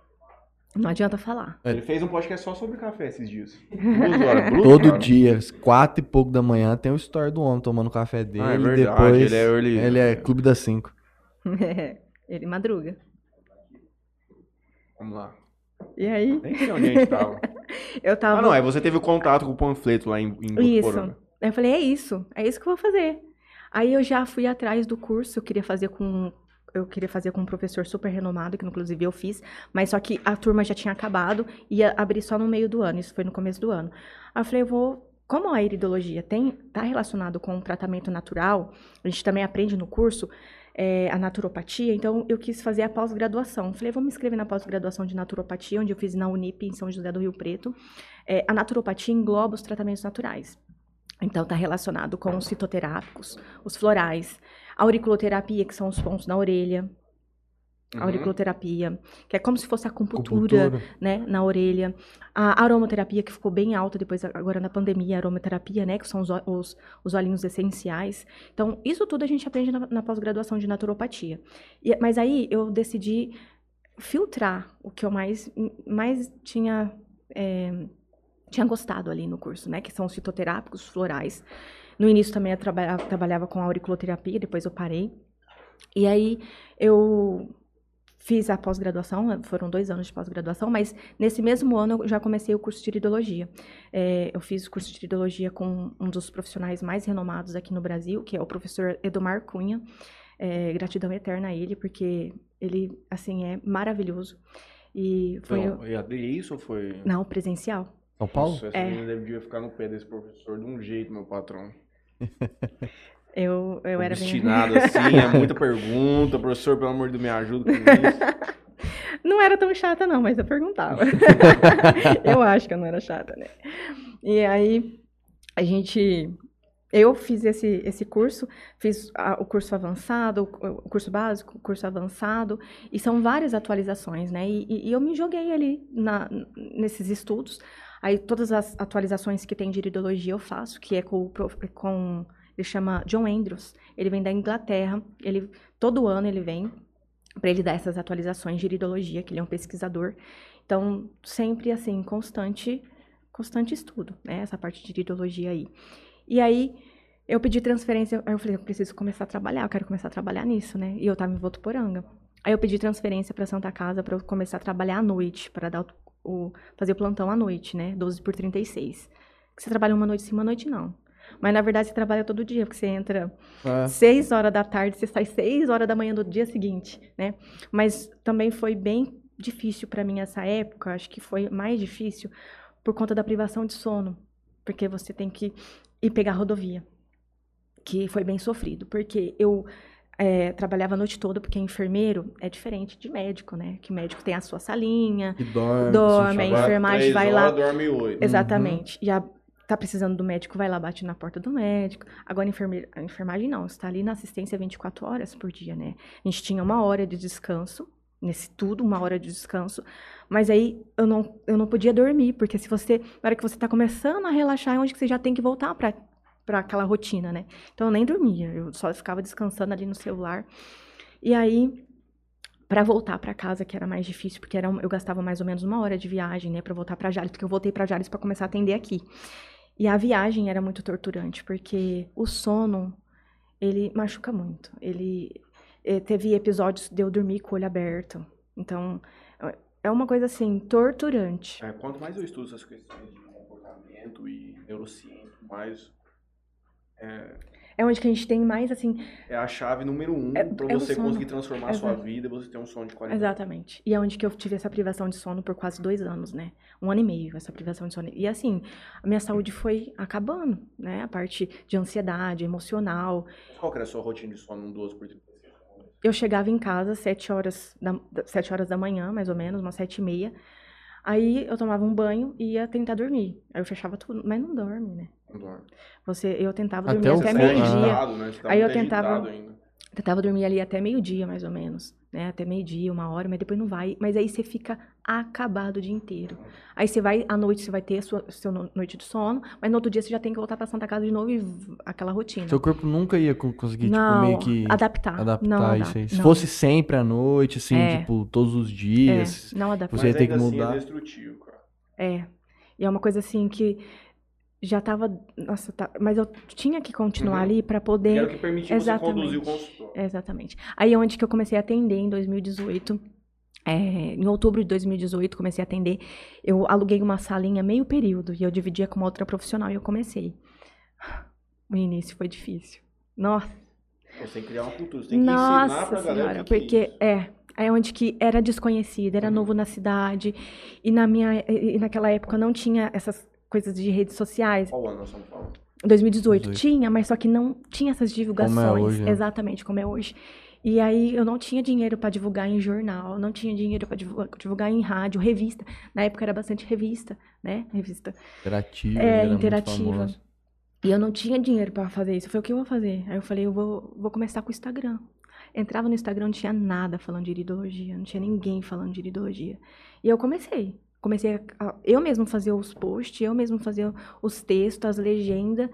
Não adianta falar. É. Ele fez um podcast só sobre café esses dias. Duas horas, bruto, Todo cara. dia, quatro e pouco da manhã, tem o story do homem tomando café dele. Ah, é verdade, depois, ele é early- Ele é clube das cinco. Ele madruga. Vamos lá. E aí, Nem sei onde a gente tava. eu tava. Ah, não, é você teve o contato com o panfleto lá em, em Isso. Botuporanga. Aí eu falei, é isso, é isso que eu vou fazer. Aí eu já fui atrás do curso, eu queria fazer com. Eu queria fazer com um professor super renomado, que inclusive eu fiz, mas só que a turma já tinha acabado e ia abrir só no meio do ano, isso foi no começo do ano. Aí eu falei, eu vou. Como a iridologia tem, tá relacionado com o tratamento natural, a gente também aprende no curso é, a naturopatia, então eu quis fazer a pós-graduação. Falei, vou me inscrever na pós-graduação de naturopatia, onde eu fiz na Unip, em São José do Rio Preto. É, a naturopatia engloba os tratamentos naturais. Então, está relacionado com os fitoterápicos, os florais, auriculoterapia, que são os pontos na orelha, a Uhum. auriculoterapia, que é como se fosse a acupuntura, Acupuntura. né, na orelha. A aromaterapia, que ficou bem alta depois, agora na pandemia, a aromaterapia, né, que são os, os, os olhinhos essenciais. Então, isso tudo a gente aprende na, na pós-graduação de naturopatia. E- mas aí eu decidi filtrar o que eu mais, mais tinha, é, tinha gostado ali no curso, né, que são os fitoterápicos florais. No início também eu trabalhava, trabalhava com auriculoterapia, depois eu parei. E aí eu Fiz a pós-graduação, foram dois anos de pós-graduação, mas nesse mesmo ano eu já comecei o curso de iridologia. É, eu fiz o curso de iridologia com um dos profissionais mais renomados aqui no Brasil, que é o professor Edomar Cunha. É, gratidão eterna a ele, porque ele, assim, é maravilhoso. E foi... Então, EAD isso ou foi... Não, presencial. São Paulo? Nossa, essa É. menina devia ficar no pé desse professor de um jeito, meu patrão. Eu, eu era bem... Assim, é muita pergunta. Professor, pelo amor de Deus, me ajuda com isso. Não era tão chata, não, mas eu perguntava. eu acho que eu não era chata, né? E aí, a gente. Eu fiz esse, esse curso, fiz a- o curso avançado, o o curso básico, o curso avançado, e são várias atualizações, né? E, e- e eu me joguei ali na- nesses estudos. Aí, todas as atualizações que tem de iridologia eu faço, que é com, prof- com ele chama John Andrews. Ele vem da Inglaterra, ele todo ano ele vem para ele dar essas atualizações de iridologia, que ele é um pesquisador. Então, sempre assim, constante, constante estudo, né? Essa parte de iridologia aí. E aí, eu pedi transferência, aí eu falei, eu preciso começar a trabalhar, eu quero começar a trabalhar nisso, né? E eu tava em Votuporanga. Aí eu pedi transferência para Santa Casa para eu começar a trabalhar à noite, para dar o, fazer o plantão à noite, né? 12 por 36. Que você trabalha uma noite sim, uma noite não. Mas na verdade você trabalha todo dia, porque você entra É. seis horas da tarde, você sai seis horas da manhã do dia seguinte, né? Mas também foi bem difícil para mim essa época, acho que foi mais difícil por conta da privação de sono, porque você tem que ir pegar a rodovia, que foi bem sofrido, porque eu eh, trabalhava a noite toda, porque enfermeiro é diferente de médico, né? Que médico tem a sua salinha, E dorme. Dorme, a enfermagem vai lá- dorme oito. Exatamente. E a, tá precisando do médico, vai lá, bate na porta do médico. Agora, a, enfermeira, a enfermagem não, está ali na assistência 24 horas por dia, né? A gente tinha uma hora de descanso, nesse tudo, uma hora de descanso. Mas aí eu não, eu não podia dormir, porque se você, na hora que você tá começando a relaxar, é onde que você já tem que voltar para para aquela rotina, né? Então eu nem dormia, eu só ficava descansando ali no celular. E aí para voltar para casa, que era mais difícil, porque era eu gastava mais ou menos uma hora de viagem, né, para voltar para Jales, porque eu voltei para Jales para começar a atender aqui. E a viagem era muito torturante, porque o sono ele machuca muito. Ele eh, teve episódios de eu dormir com o olho aberto. Então, é uma coisa assim torturante. É, quanto mais eu estudo essas questões de comportamento e neurociência, mais É onde que a gente tem mais assim, é a chave número um É- pra é você conseguir transformar a sua Exato. vida e você ter um sono de qualidade. Exatamente. E é onde que eu tive essa privação de sono por quase dois anos, né? Um ano e meio, essa privação de sono. E assim, a minha saúde foi acabando, né? A parte de ansiedade, emocional. Qual era a sua rotina de sono um 12 por 36? Eu chegava em casa às sete horas da, da- sete horas da manhã, mais ou menos, umas sete e meia. Aí eu tomava um banho e ia tentar dormir. Aí eu fechava tudo, mas não dorme, né? Você, eu tentava Até dormir o até fim, meio-dia. né? Aí eu tentava-. Tentava dormir ali até meio-dia, mais ou menos. Né? Até meio-dia, uma hora, mas depois não vai. Mas aí você fica acabado o dia inteiro. Aí você vai, à noite você vai ter a sua, sua no- noite de sono, mas no outro dia você já tem que voltar pra Santa Casa de novo e aquela rotina. Seu corpo nunca ia co- conseguir, não, tipo, meio que adaptar. adaptar não isso aí. Se não. fosse sempre à noite, assim, É. tipo, todos os É, dias. não adapta. Você ia ter que ainda assim mudar. é destrutivo, cara. É. E é uma coisa assim que já tava. Nossa, tá, mas eu tinha que continuar Uhum. ali Que poder. era o que permitia você Exatamente. conduzir o consultório. Exatamente. Aí é onde que eu comecei a atender em 2018. É, em outubro de 2018, comecei a atender. Eu aluguei uma salinha meio período e eu dividia com uma outra profissional e eu comecei. O início foi difícil. Nossa, Você tem que criar uma cultura, você tem que ensinar pra galera senhora, que que porque é é, é onde que era desconhecido, era Uhum. novo na cidade e na minha e naquela época não tinha essas coisas de redes sociais. Qual ano estamos falando? 2018 18. tinha, mas só que não tinha essas divulgações. hoje, né? Exatamente, como é hoje. E aí eu não tinha dinheiro para divulgar em jornal, não tinha dinheiro para divulgar em rádio, revista. Na época era bastante revista, né? Revista. Interativa. É, interativa. E eu não tinha dinheiro para fazer isso. Eu falei, o que eu vou fazer? Aí eu falei, eu vou, vou começar com o Instagram. Entrava no Instagram, não tinha nada falando de iridologia, não tinha ninguém falando de iridologia. E eu comecei. Comecei a, a- eu mesmo fazer os posts, eu mesmo fazer os textos, as legendas.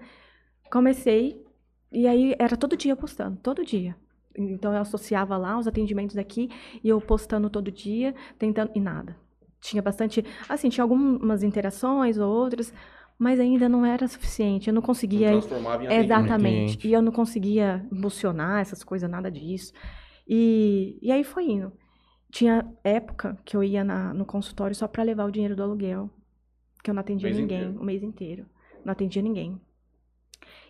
Comecei, e aí era todo dia postando, todo dia. Então eu associava lá os atendimentos aqui e eu postando todo dia, tentando. E nada. Tinha bastante. Assim, tinha algumas interações ou outras, mas ainda não era suficiente. Eu não conseguia. Não transformava em. Exatamente. E eu não conseguia emocionar essas coisas, nada disso. E, e aí foi indo. Tinha época que eu ia na- no consultório só pra levar o dinheiro do aluguel. Que eu não atendia Mês ninguém inteiro. o mês inteiro. Não atendia ninguém.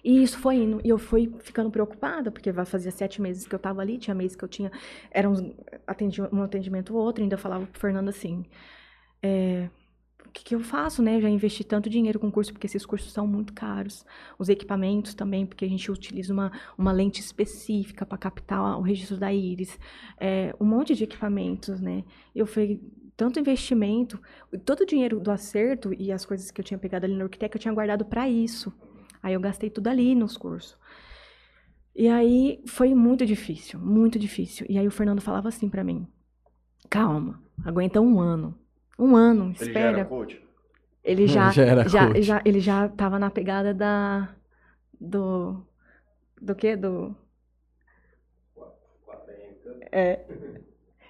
E isso foi indo. E eu fui ficando preocupada, porque vai fazia sete meses que eu tava ali, tinha meses que eu tinha. Era uns, atendi, um atendimento ou outro, ainda falava pro Fernando assim. é, que, que eu faço, né? Eu já investi tanto dinheiro com curso, porque esses cursos são muito caros. Os equipamentos também, porque a gente utiliza uma, uma lente específica para captar o registro da íris. É, um monte de equipamentos, né? Eu fui tanto investimento, todo o dinheiro do acerto e as coisas que eu tinha pegado ali na Orquitec, eu tinha guardado para isso. Aí eu gastei tudo ali nos cursos. E aí foi muito difícil, muito difícil. E aí o Fernando falava assim para mim: calma, aguenta um ano. Um ano, Ele já espera. era coach? Ele já, Já era já, coach. já- ele já tava na pegada da do do quê? Do é,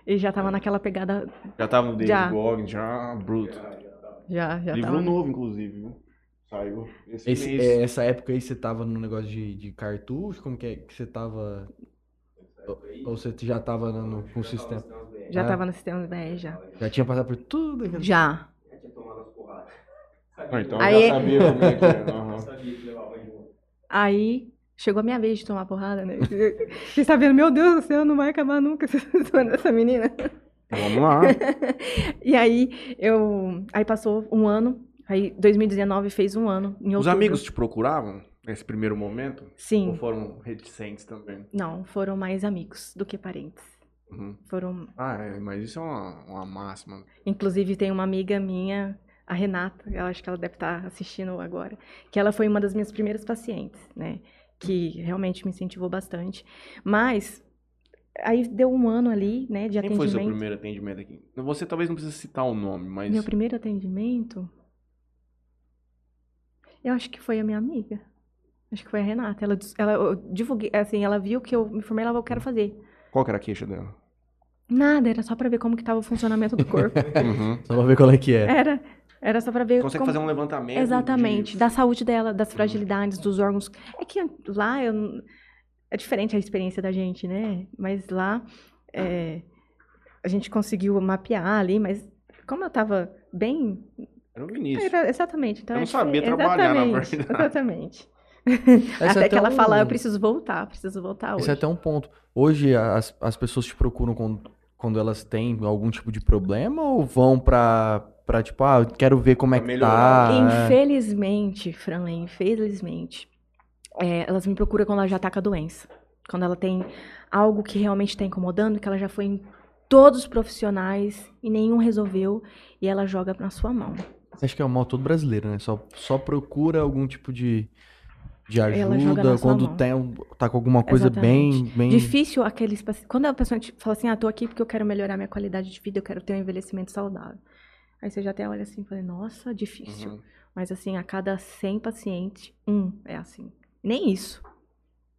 ele já tava naquela pegada Já tava no David Já. Goggins, já bruto. já já Livro tava novo, inclusive, viu? Saiu esse, Esse- mês. é, essa época aí você tava no negócio de, de cartucho? Como que é que você tava. Ou- Ou você já tava no, no- com o sistema? Já Ah. tava no sistema BR já. Já tinha passado por tudo? aquele- Já. Ah, então Aí- já sabia como é que é. aham. Aí chegou a minha vez de tomar porrada, né? Você está vendo, meu Deus do céu, não vai acabar nunca essa menina. Vamos lá. E aí eu. Aí passou um ano. Aí 2019 fez um ano. Em Os outubro. amigos te procuravam nesse primeiro momento? Ou Sim. foram reticentes também? Não, foram mais amigos do que parentes. Uhum. Foram. Ah, é, mas isso é uma, uma máxima. Inclusive, tem uma amiga minha, a Renata, eu acho que ela deve estar assistindo agora, que ela foi uma das minhas primeiras pacientes, né? Que realmente me incentivou bastante. Mas. Aí deu um ano ali, né, de Quem foi seu atendimento. primeiro atendimento aqui? Você talvez não precise citar o nome, mas. Meu primeiro atendimento. Eu acho que foi a minha amiga. Acho que foi a Renata. Ela, ela eu divulguei, assim, ela viu que eu me formei, ela falou, eu quero fazer. Qual que era a queixa dela? Nada, era só pra ver como que tava o funcionamento do corpo. Uhum. Só pra ver qual é que é. era, era só pra ver Consegue como... fazer um levantamento. Exatamente, de- da saúde dela, das fragilidades, dos órgãos. É que lá eu é diferente a experiência da gente, né? Mas lá é, a gente conseguiu mapear ali, mas como eu tava bem Era o Vinícius. Era- exatamente. Então Eu é não sabia diferente. trabalhar, na Exatamente, verdade. Exatamente. Esse Até que ela um- fala, eu preciso voltar, preciso voltar Esse hoje. é até um ponto. Hoje as, as pessoas te procuram quando, quando elas têm algum tipo de problema ou vão pra, pra tipo, ah, eu quero ver como é que melhorar. tá. é. Infelizmente, Franley, infelizmente, é, elas me procuram quando ela já tá com a doença. Quando ela tem algo que realmente está incomodando, que ela já foi em todos os profissionais e nenhum resolveu, e ela joga na sua mão. Acho que é o mal todo brasileiro, né? Só, só procura algum tipo de, de ajuda quando tem, tá com alguma coisa bem, Exatamente. bem. Difícil aqueles Quando a pessoa te fala assim, ah, tô aqui porque eu quero melhorar minha qualidade de vida, eu quero ter um envelhecimento saudável. Aí você já até olha assim e fala, nossa, difícil. Uhum. Mas assim, a cada 100 pacientes, um é assim. Nem isso.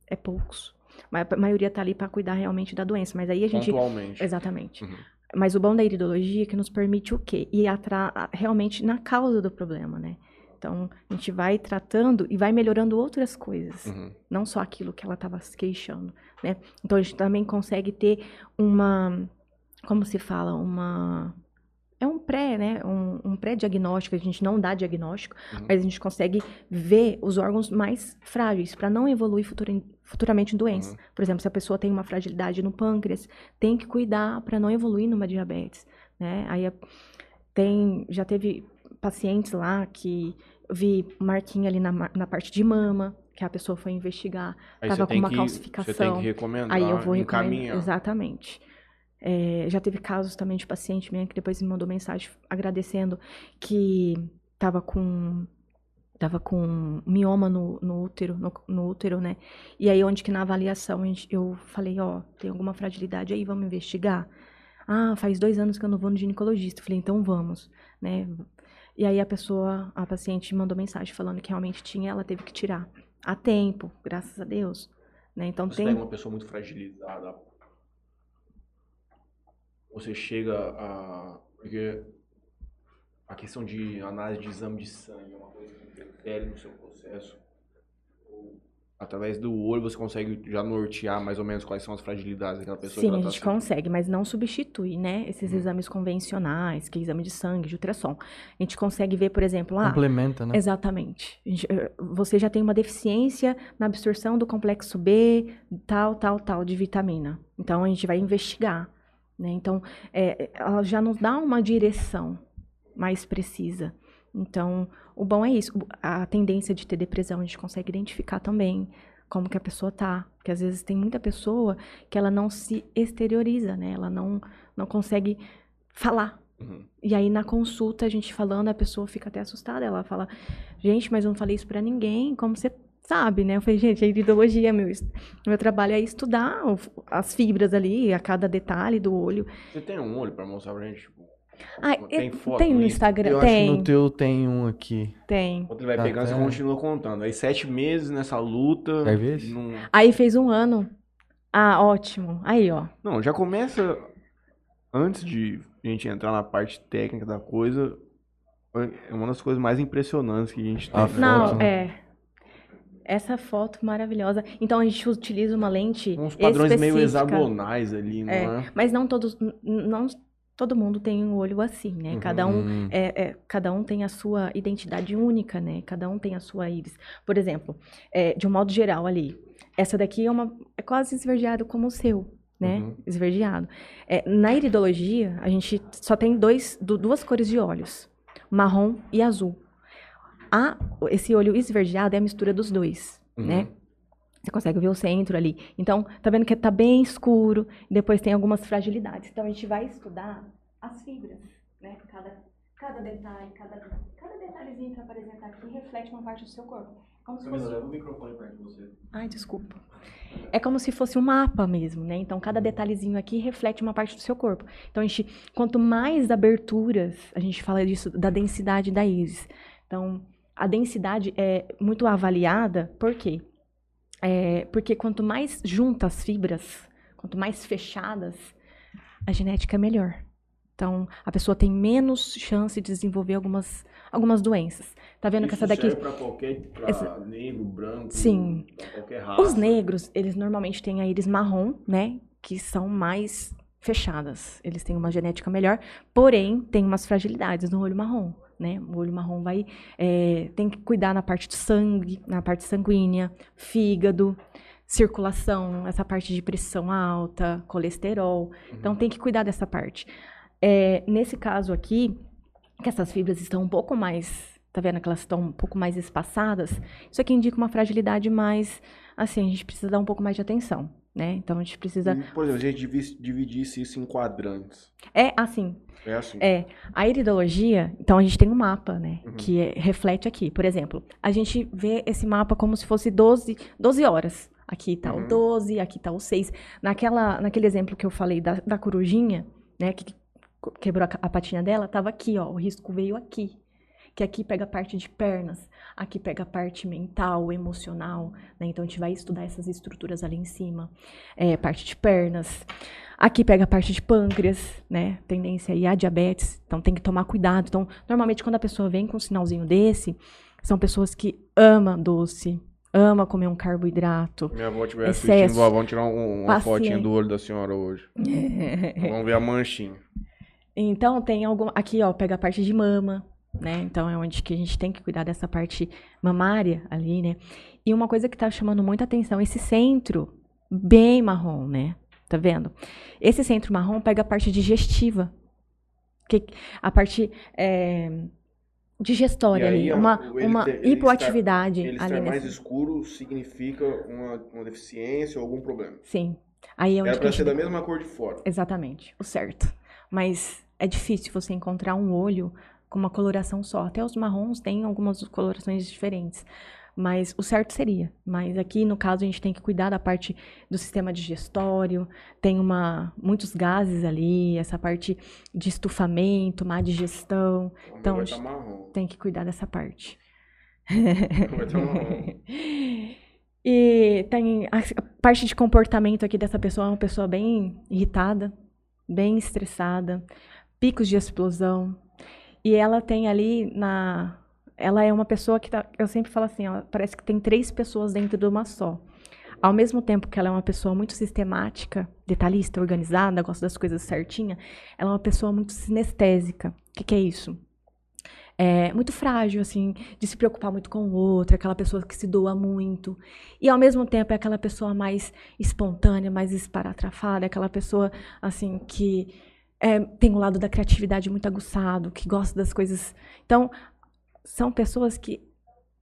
É poucos. Mas a maioria tá ali para cuidar realmente da doença. Mas aí a gente. Pontualmente. Exatamente. Uhum. Mas o bom da iridologia é que nos permite o quê? Ir atra- a- realmente na causa do problema, né? Então, a gente vai tratando e vai melhorando outras coisas. Uhum. Não só aquilo que ela estava se queixando, né? Então, a gente também consegue ter uma... Como se fala? Uma... É um pré, né? Um, um pré-diagnóstico. A gente não dá diagnóstico, Uhum. mas a gente consegue ver os órgãos mais frágeis para não evoluir futura- futuramente em doença. Uhum. Por exemplo, se a pessoa tem uma fragilidade no pâncreas, tem que cuidar para não evoluir numa diabetes, né? Aí a- tem, já teve pacientes lá que eu vi marquinha ali na, na parte de mama, que a pessoa foi investigar, Aí tava com uma que- calcificação. Você tem que recomendar, aí eu vou recomendar. Exatamente. É, já teve casos também de paciente minha que depois me mandou mensagem agradecendo que tava com tava com mioma no, no útero, no, no útero, né? E aí onde que na avaliação eu falei, ó, tem alguma fragilidade aí, vamos investigar? Ah, faz dois anos que eu não vou no ginecologista. Eu falei, então vamos, né? E aí a pessoa, a paciente mandou mensagem falando que realmente tinha, ela teve que tirar. A tempo, graças a Deus. Né? Então Você tem. pega uma pessoa muito fragilizada. Você chega a. Porque a questão de análise de exame de sangue é uma coisa que interfere no seu processo. Ou Através do olho você consegue já nortear mais ou menos quais são as fragilidades daquela pessoa Sim, que a tá gente sentindo. consegue, mas não substitui, né? Esses Uhum. exames convencionais, que é exame de sangue, de ultrassom. A gente consegue ver, por exemplo, ah, Complementa, né? Exatamente. Gente, eh, Você já tem uma deficiência na absorção do complexo B, tal, tal, tal, de vitamina. Então, a gente vai investigar. Né? Então, eh, ela já nos dá uma direção mais precisa. Então, o bom é isso. A tendência de ter depressão, a gente consegue identificar também como que a pessoa tá. Porque, às vezes, tem muita pessoa que ela não se exterioriza, né? Ela não, não consegue falar. Uhum. E aí, na consulta, a gente falando, a pessoa fica até assustada. Ela fala, gente, mas eu não falei isso pra ninguém, como você sabe, né? Eu falei, gente, a iridologia, meu, meu trabalho é estudar as fibras ali, a cada detalhe do olho. Você tem um olho pra mostrar pra gente? Tipo, Ah, tem é- foto tem no Insta? Instagram, Eu tem, acho que no teu tem um aqui. tem. Quando ele vai Tá, pegando, você tá. continua contando. Aí sete meses nessa luta. Quer ver? Não, Aí fez um ano. Ah, ótimo. Aí, ó. não, já começa. Antes de a gente entrar na parte técnica da coisa, é uma das coisas mais impressionantes que a gente tem. A né? foto, Não, né? é. Essa foto maravilhosa. Então a gente utiliza uma lente Uns padrões meio específica. hexagonais ali, não É. é? Mas não todos, não todo mundo tem um olho assim, né? Uhum. Cada um Hum, é, é, cada um tem a sua identidade única, né? Cada um tem a sua íris. Por exemplo, é, de um modo geral ali, essa daqui é uma é quase esverdeado como o seu, né? Uhum. Esverdeado. É, na iridologia, a gente só tem dois, du- duas cores de olhos, marrom e azul. A, esse olho esverdeado é a mistura dos dois, Uhum. né? Você consegue ver o centro ali. Então, tá vendo que tá bem escuro, depois tem algumas fragilidades. Então, a gente vai estudar as fibras, né? Cada, cada detalhe, cada, cada detalhezinho que apresentar aqui reflete uma parte do seu corpo. Como se fosse... o microfone perto de você. Ai, desculpa. É como se fosse um mapa mesmo, né? Então, cada detalhezinho aqui reflete uma parte do seu corpo. Então, a gente, quanto mais aberturas, a gente fala disso, da densidade da íris. Então, a densidade é muito avaliada, por quê? É, porque quanto mais juntas as fibras, quanto mais fechadas, a genética é melhor. Então, a pessoa tem menos chance de desenvolver algumas, algumas doenças. Tá vendo que essa daqui... serve pra qualquer, pra Essa- negro, branco, Sim. qualquer raça. Os negros, eles normalmente têm a íris marrom, né? Que são mais fechadas. Eles têm uma genética melhor, porém, tem umas fragilidades no olho marrom, né? O olho marrom vai... é, tem que cuidar na parte do sangue, na parte sanguínea, fígado, circulação, essa parte de pressão alta, colesterol. Então, tem que cuidar dessa parte. É, nesse caso aqui, que essas fibras estão um pouco mais... Tá vendo que elas estão um pouco mais espaçadas? Isso aqui indica uma fragilidade mais assim, a gente precisa dar um pouco mais de atenção, né? Então a gente precisa. Por exemplo, se a gente divi- dividisse isso em quadrantes. É assim, É assim. é. A iridologia, então a gente tem um mapa, né? Uhum. Que é- reflete aqui. Por exemplo, a gente vê esse mapa como se fosse 12, 12 horas. Aqui tá Uhum. o 12, aqui tá o 6. Naquela, naquele exemplo que eu falei da, da corujinha, né? Que quebrou a, a patinha dela, tava aqui, ó. O risco veio aqui. Que aqui pega a parte de pernas, aqui pega a parte mental, emocional, né? Então a gente vai estudar essas estruturas ali em cima. É, parte de pernas. Aqui pega a parte de pâncreas, né? Tendência aí a diabetes. Então tem que tomar cuidado. Então, normalmente quando a pessoa vem com um sinalzinho desse, são pessoas que amam doce, ama comer um carboidrato. Minha avó estiver assistindo, vó, vamos tirar um- uma Paciência. fotinha do olho da senhora hoje. Vamos ver a manchinha. Então tem algum aqui, ó, pega a parte de mama, né? Então é onde que a gente tem que cuidar dessa parte mamária ali, né? E uma coisa que tá chamando muita atenção, esse centro bem marrom, né? Tá vendo? Esse centro marrom pega a parte digestiva. Que a parte é, digestória aí, ali, ó, uma, ele uma ele hipoatividade Ele ali estar mais nesse. escuro significa uma, uma deficiência ou algum problema. Sim. Aí é onde Era pra ser da mesma cor de fora. Exatamente, o certo. Mas é difícil você encontrar um olho com uma coloração só. Até os marrons têm algumas colorações diferentes. Mas o certo seria. Mas aqui, no caso, a gente tem que cuidar da parte do sistema digestório. Tem uma, muitos gases ali, essa parte de estufamento, má digestão. O Então, marrom. Tem que cuidar dessa parte. Vai estar marrom. E tem a parte de comportamento aqui dessa pessoa, é uma pessoa bem irritada, bem estressada, picos de explosão. E ela tem ali na ela é uma pessoa que tá, eu sempre falo assim, ó, parece que tem três pessoas dentro de uma só. Ao mesmo tempo que ela é uma pessoa muito sistemática, detalhista, organizada, gosta das coisas certinha, ela é uma pessoa muito sinestésica. O que, que é isso? É muito frágil, assim, de se preocupar muito com o outro, aquela pessoa que se doa muito. E ao mesmo tempo é aquela pessoa mais espontânea, mais esparatrafada, aquela pessoa, assim, que é, tem o lado da criatividade muito aguçado, que gosta das coisas. Então, são pessoas que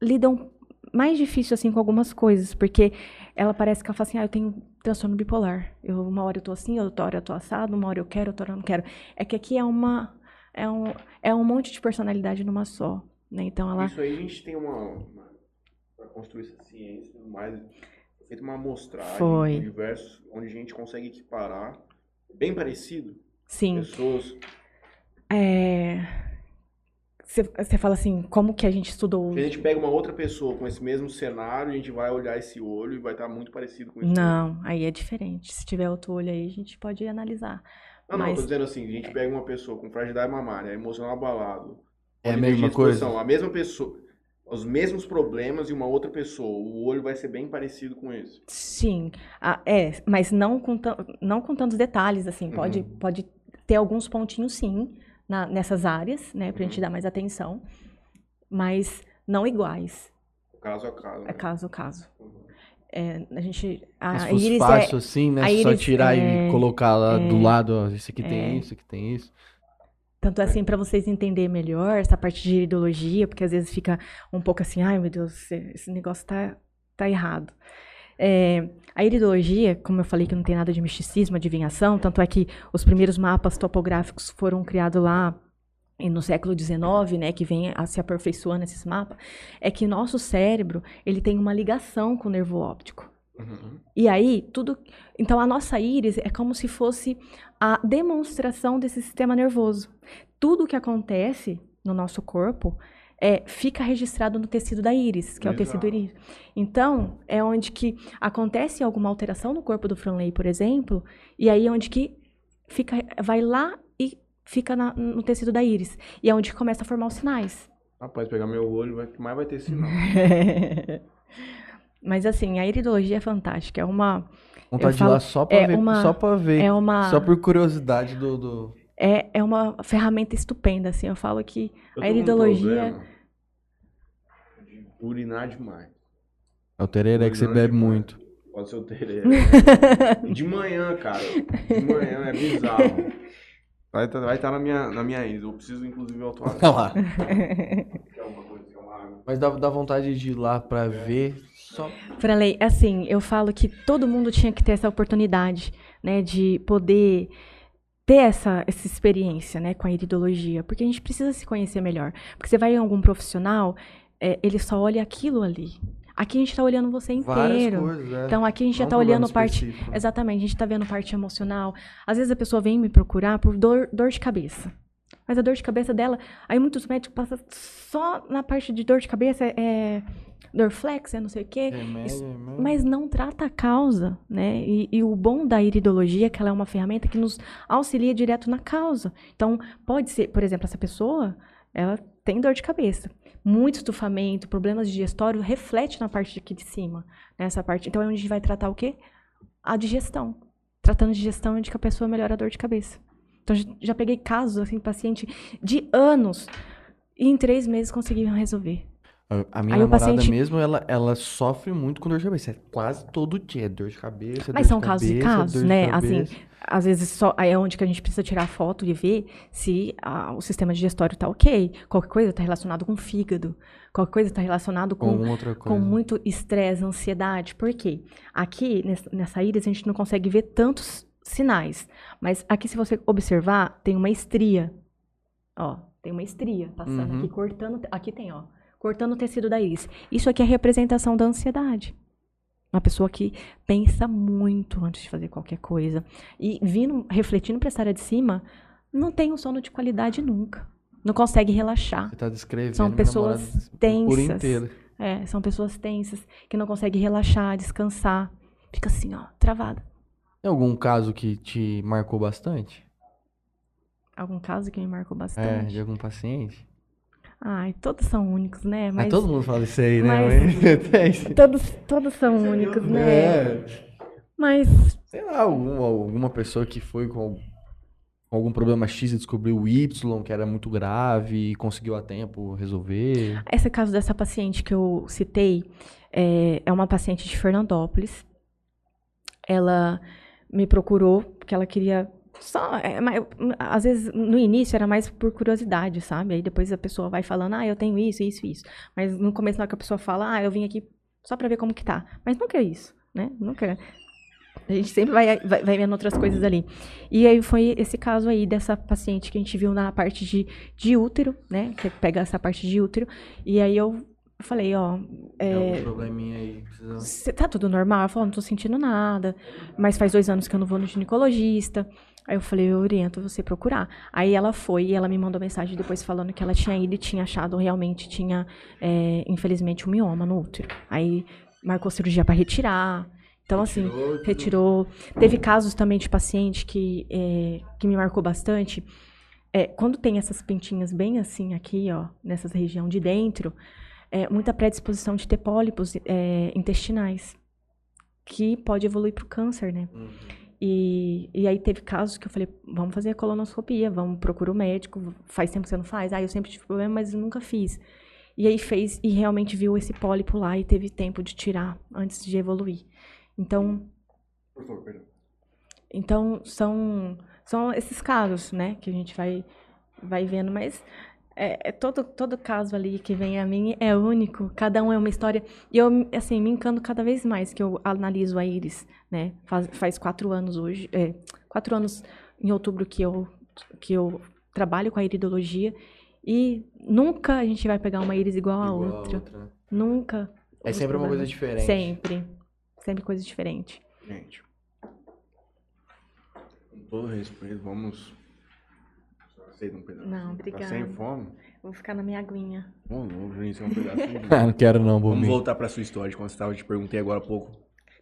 lidam mais difícil assim com algumas coisas, porque ela parece que ela fala assim: "Ah, eu tenho transtorno bipolar. Eu uma hora eu tô assim, outra hora eu tô assado, uma hora eu quero, outra hora eu não quero". É que aqui é uma é um é um monte de personalidade numa só, né? Então ela Isso aí a gente tem uma. uma para construir essa ciência e tudo mais, feito uma amostragem Foi. com diversos, onde a gente consegue equiparar, bem parecido, sim, pessoas. é você fala assim, como que a gente estudou? Se a gente pega uma outra pessoa com esse mesmo cenário, a gente vai olhar esse olho e vai estar muito parecido com isso. Não, aí é diferente. Se tiver outro olho aí, a gente pode analisar. Não, não, Mas- tô dizendo assim, a gente pega uma pessoa com fragilidade mamária, emocional abalado, É a mesma coisa? A mesma pessoa, os mesmos problemas e uma outra pessoa, o olho vai ser bem parecido com esse. Sim, ah, é, mas não com, não com tantos detalhes, assim, pode, Uhum. pode ter alguns pontinhos, sim, na- nessas áreas, né, pra gente Uhum. dar mais atenção, mas não iguais, Caso a caso. é né? caso a caso. Uhum. É, a gente, a Se fosse íris fácil é, assim, né? a Só tirar é- e colocar lá do é- lado, ó, esse aqui tem é. isso, esse aqui tem isso. tanto assim, para vocês entenderem melhor essa parte de iridologia, porque às vezes fica um pouco assim, ai meu Deus, esse negócio tá, tá errado. É, a iridologia, como eu falei que não tem nada de misticismo, adivinhação, tanto é que os primeiros mapas topográficos foram criados lá no século XIX, né, que vem a se aperfeiçoando esses mapas, é que nosso cérebro ele tem uma ligação com o nervo óptico. Uhum. E aí, tudo. Então, a nossa íris é como se fosse a demonstração desse sistema nervoso. Tudo que acontece no nosso corpo é, fica registrado no tecido da íris, que é o tecido íris. Então, é onde que acontece alguma alteração no corpo do Franley, por exemplo, e aí é onde que fica, vai lá e fica na- no tecido da íris. E é onde que começa a formar os sinais. Rapaz, pegar meu olho, vai, mais vai ter sinal. Mas assim, a iridologia é fantástica. É uma. Vontade de ir falo- lá só pra é ver, uma- só pra ver. É uma. Só por curiosidade do. do... é, é uma ferramenta estupenda, assim. Eu falo que Eu a um iridologia. de urinar demais. É o tereré que você bebe demais. muito. Pode ser o tereré. De manhã, cara. De manhã é bizarro. Vai estar vai tá na minha, na minha íris. Eu preciso, inclusive, atuar. Olha lá. Mas dá, dá vontade de ir lá pra ver. Só. Franley, assim, eu falo que todo mundo tinha que ter essa oportunidade, né, de poder ter essa, essa experiência, né, com a iridologia, porque a gente precisa se conhecer melhor. Porque você vai em algum profissional, é, ele só olha aquilo ali. Aqui a gente tá olhando você inteiro. coisas. É. Então aqui a gente já Não tá um problema olhando parte. específico. Exatamente, a gente tá vendo parte emocional. Às vezes a pessoa vem me procurar por dor, dor de cabeça. Mas a dor de cabeça dela, aí muitos médicos passam só na parte de dor de cabeça, é Dorflex, é não sei o quê. Remédio, Isso- remédio. Mas não trata a causa, né? E, e o bom da iridologia é que ela é uma ferramenta que nos auxilia direto na causa. Então, pode ser, por exemplo, essa pessoa, ela tem dor de cabeça. Muito estufamento, problemas digestório, reflete na parte aqui de cima, nessa parte. Então, é onde a gente vai tratar o quê? A digestão. Tratando digestão é onde que a pessoa melhora a dor de cabeça. Então, já- já peguei casos, assim, paciente de anos, e em três meses conseguiram resolver. A, a minha Aí namorada paciente- mesmo, ela, ela sofre muito com dor de cabeça. É quase todo dia. É dor de cabeça, Mas dor são de casos e casos, né? Assim, às vezes só é onde que a gente precisa tirar foto e ver se ah, o sistema digestório tá ok. Qualquer coisa tá relacionado com fígado. Qualquer coisa tá relacionado Com com, com muito estresse, ansiedade. Por quê? Aqui, nessa, nessa íris, a gente não consegue ver tantos sinais. Mas aqui, se você observar, tem uma estria. Ó, tem uma estria passando Uhum. aqui, cortando. Aqui tem, ó. Cortando o tecido da íris. Isso aqui é a representação da ansiedade. Uma pessoa que pensa muito antes de fazer qualquer coisa. E vindo, refletindo para essa área de cima, não tem um sono de qualidade nunca. Não consegue relaxar. Você tá descrevendo São pessoas namorada por tensas. inteiro. É, são pessoas tensas, que não conseguem relaxar, descansar. Fica assim, ó, travada. Tem algum caso que te marcou bastante? Algum caso que me marcou É, bastante? de algum paciente? Ai, todos são únicos, né? Mas todo mundo fala isso aí, né? Mas... todos, todos são únicos, né? É. Mas. Sei lá, alguma, alguma pessoa que foi com algum problema X e descobriu o Y, que era muito grave, e conseguiu a tempo resolver? Esse caso dessa paciente que eu citei é, é uma paciente de Fernandópolis. Ela me procurou porque ela queria só, é, às vezes, no início era mais por curiosidade, sabe? Aí depois a pessoa vai falando, ah, eu tenho isso, isso, isso. Mas no começo, na hora que a pessoa fala, ah, eu vim aqui só pra ver como que tá. Mas nunca é isso, né? Nunca. A gente sempre vai, vai, vai, vendo outras coisas ali. E aí foi esse caso aí dessa paciente que a gente viu na parte de, de útero, né? Que pega essa parte de útero. E aí eu falei, ó. É, probleminha aí. Precisa... Tá tudo normal? Ela falou, não tô sentindo nada. Mas faz dois anos que eu não vou no ginecologista. Aí eu falei, eu oriento você procurar. Aí ela foi e ela me mandou mensagem depois falando que ela tinha ido e tinha achado realmente, tinha, é, infelizmente, um mioma no útero. Aí marcou cirurgia para retirar. Então, assim, retirou, retirou. Teve casos também de paciente que, é, que me marcou bastante. É, quando tem essas pintinhas bem assim aqui, ó, nessas região de dentro, é, muita predisposição de ter pólipos é, intestinais, que pode evoluir para o câncer, né? Uhum. E, e aí teve casos que eu falei, vamos fazer a colonoscopia, vamos procurar o médico, faz tempo que você não faz. Ah, eu sempre tive problema, mas nunca fiz. E aí fez e realmente viu esse pólipo lá e teve tempo de tirar antes de evoluir. Então. Por favor, perdão. Então, são, são esses casos, né, que a gente vai, vai vendo, mas é, é, todo, todo caso ali que vem a mim é único, cada um é uma história. E eu, assim, me encanto cada vez mais que eu analiso a Iris, né? Faz, faz quatro anos hoje, é, quatro anos em outubro que eu, que eu trabalho com a iridologia e nunca a gente vai pegar uma Iris igual, igual a outra. outra. Né? Nunca. É sempre uma coisa diferente. Sempre. Sempre coisa diferente. Gente, com todo respeito, vamos. Aceita um pedaço. Não, obrigada. Tá sem fome? Vou ficar na minha aguinha. Ô, louco, gente, é um pedacinho. De... não quero não, Vamos mim. voltar pra sua história, de quando você tava, eu te perguntei agora há pouco.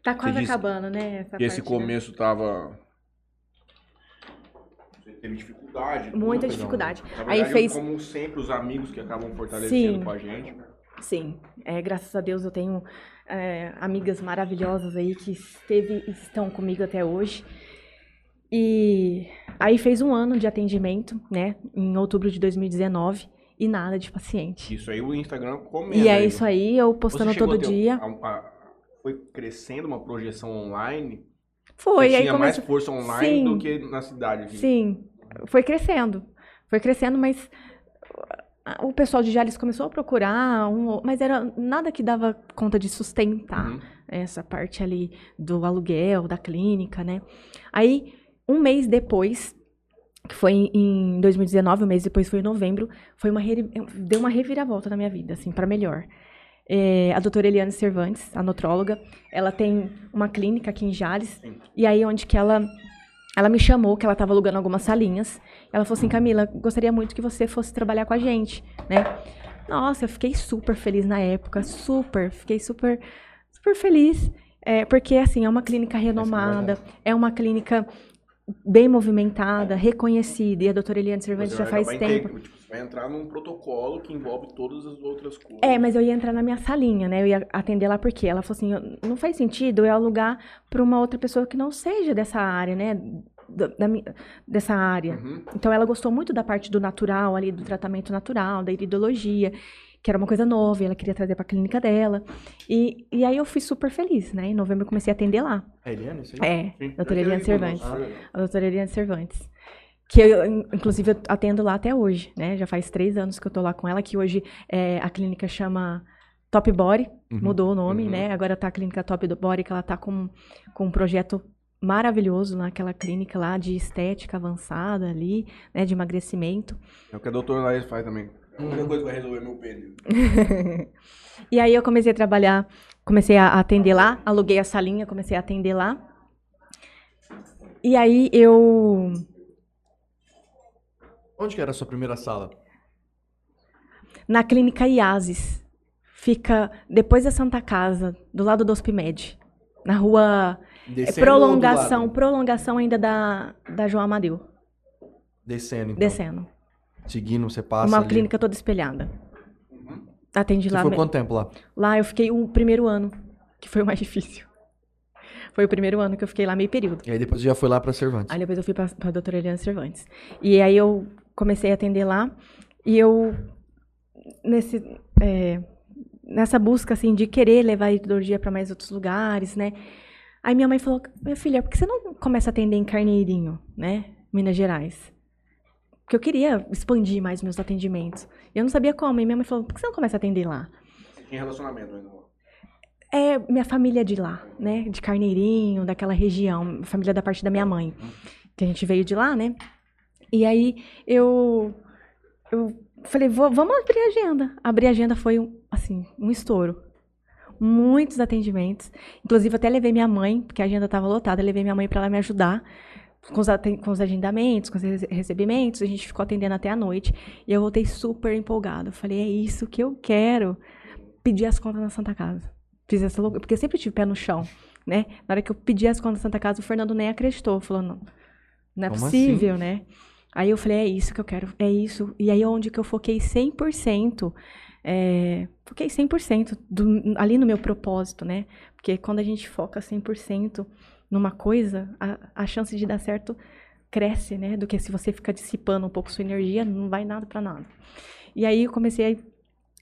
Tá quase acabando, né? Essa que esse começo né? tava. Você teve dificuldade. Muita tudo, dificuldade. Verdade, Aí fez. Como sempre, os amigos que acabam fortalecendo Sim. com a gente. Sim, é, graças a Deus eu tenho é, amigas maravilhosas aí que esteve, estão comigo até hoje. E aí fez um ano de atendimento, né, em outubro de 2019 e nada de paciente. Isso aí o Instagram comenta. E é isso aí, eu postando todo dia. A, a, foi crescendo uma projeção online? Foi. Você aí tinha mais força online Sim. do que na cidade. Aqui. Sim, foi crescendo. Foi crescendo, mas o pessoal de Jales começou a procurar, um, mas era nada que dava conta de sustentar uhum. essa parte ali do aluguel, da clínica, né? Aí, um mês depois, que foi em 2019, um mês depois foi em novembro, foi uma deu uma reviravolta na minha vida, assim, para melhor. É, a doutora Eliane Cervantes, a nutróloga, ela tem uma clínica aqui em Jales, e aí onde que ela ela me chamou, que ela estava alugando algumas salinhas. Ela falou assim, Camila, gostaria muito que você fosse trabalhar com a gente, né? Nossa, eu fiquei super feliz na época, super, fiquei super, super feliz. É, porque, assim, é uma clínica renomada, é uma clínica bem movimentada, reconhecida, e a doutora Eliane Cervantes já faz tempo. Ter, tipo, você vai entrar num protocolo que envolve todas as outras coisas. É, mas eu ia entrar na minha salinha, né? Eu ia atender lá porque ela falou assim, não faz sentido eu alugar para uma outra pessoa que não seja dessa área, né? Da, da, dessa área. Uhum. Então ela gostou muito da parte do natural ali, do tratamento natural, da iridologia que era uma coisa nova, e ela queria trazer para a clínica dela. E, e aí eu fui super feliz, né? Em novembro eu comecei a atender lá. É Eliane, isso aí? É, Sim. doutora Eliane Cervantes. A doutora Eliane Cervantes. Que eu, inclusive, eu atendo lá até hoje, né? Já faz três anos que eu tô lá com ela, que hoje é, a clínica chama Top Body, uhum. mudou o nome, uhum. né? Agora tá a clínica Top Body, que ela tá com, com um projeto maravilhoso naquela clínica lá de estética avançada ali, né? De emagrecimento. É o que a doutora Laís faz também. A única coisa que vai resolver meu pênis. e aí eu comecei a trabalhar, comecei a atender lá, aluguei a salinha, comecei a atender lá. E aí eu. Onde que era a sua primeira sala? Na clínica IASIS. Fica depois da Santa Casa, do lado do Hospimed. Na rua. Descendo é, prolongação, prolongação ainda da, da João Amadeu. Descendo, então. Descendo. Seguindo, você passa uma ali. clínica toda espelhada. Atendi Você lá. ficou me- quanto tempo lá? Lá eu fiquei o primeiro ano, que foi o mais difícil. Foi o primeiro ano que eu fiquei lá meio período. E aí depois você já foi lá pra Cervantes. Aí depois eu fui pra, pra doutora Eliana Cervantes. E aí eu comecei a atender lá. E eu, nesse, é, nessa busca, assim, de querer levar a ideologia para mais outros lugares, né? Aí minha mãe falou, minha filha, por que você não começa a atender em Carneirinho, né? Minas Gerais. Porque eu queria expandir mais meus atendimentos. E eu não sabia como. E minha mãe falou, por que você não começa a atender lá? Tinha relacionamento ainda? É minha família é de lá, né? De Carneirinho, daquela região, família da parte da minha mãe. Que a gente veio de lá, né? E aí eu eu falei, "Vou- vamos abrir a agenda. Abrir a agenda foi um, assim, um estouro. Muitos atendimentos. Inclusive até levei minha mãe, porque a agenda estava lotada, levei minha mãe para ela me ajudar com os, com os agendamentos, com os rece- recebimentos, a gente ficou atendendo até a noite. E eu voltei super empolgada. Eu falei, é isso que eu quero. Pedir as contas na Santa Casa. Fiz essa loucura, porque eu sempre tive pé no chão, né? Na hora que eu pedi as contas na Santa Casa, o Fernando nem acreditou. Falou, não, não é Como possível, né? Aí eu falei, é isso que eu quero, é isso. E aí é onde que eu foquei 100%, é, foquei 100% do, ali no meu propósito, né? Porque quando a gente foca 100% numa coisa, a, a chance de dar certo cresce, né? Do que se você fica dissipando um pouco sua energia, não vai nada pra nada. E aí eu comecei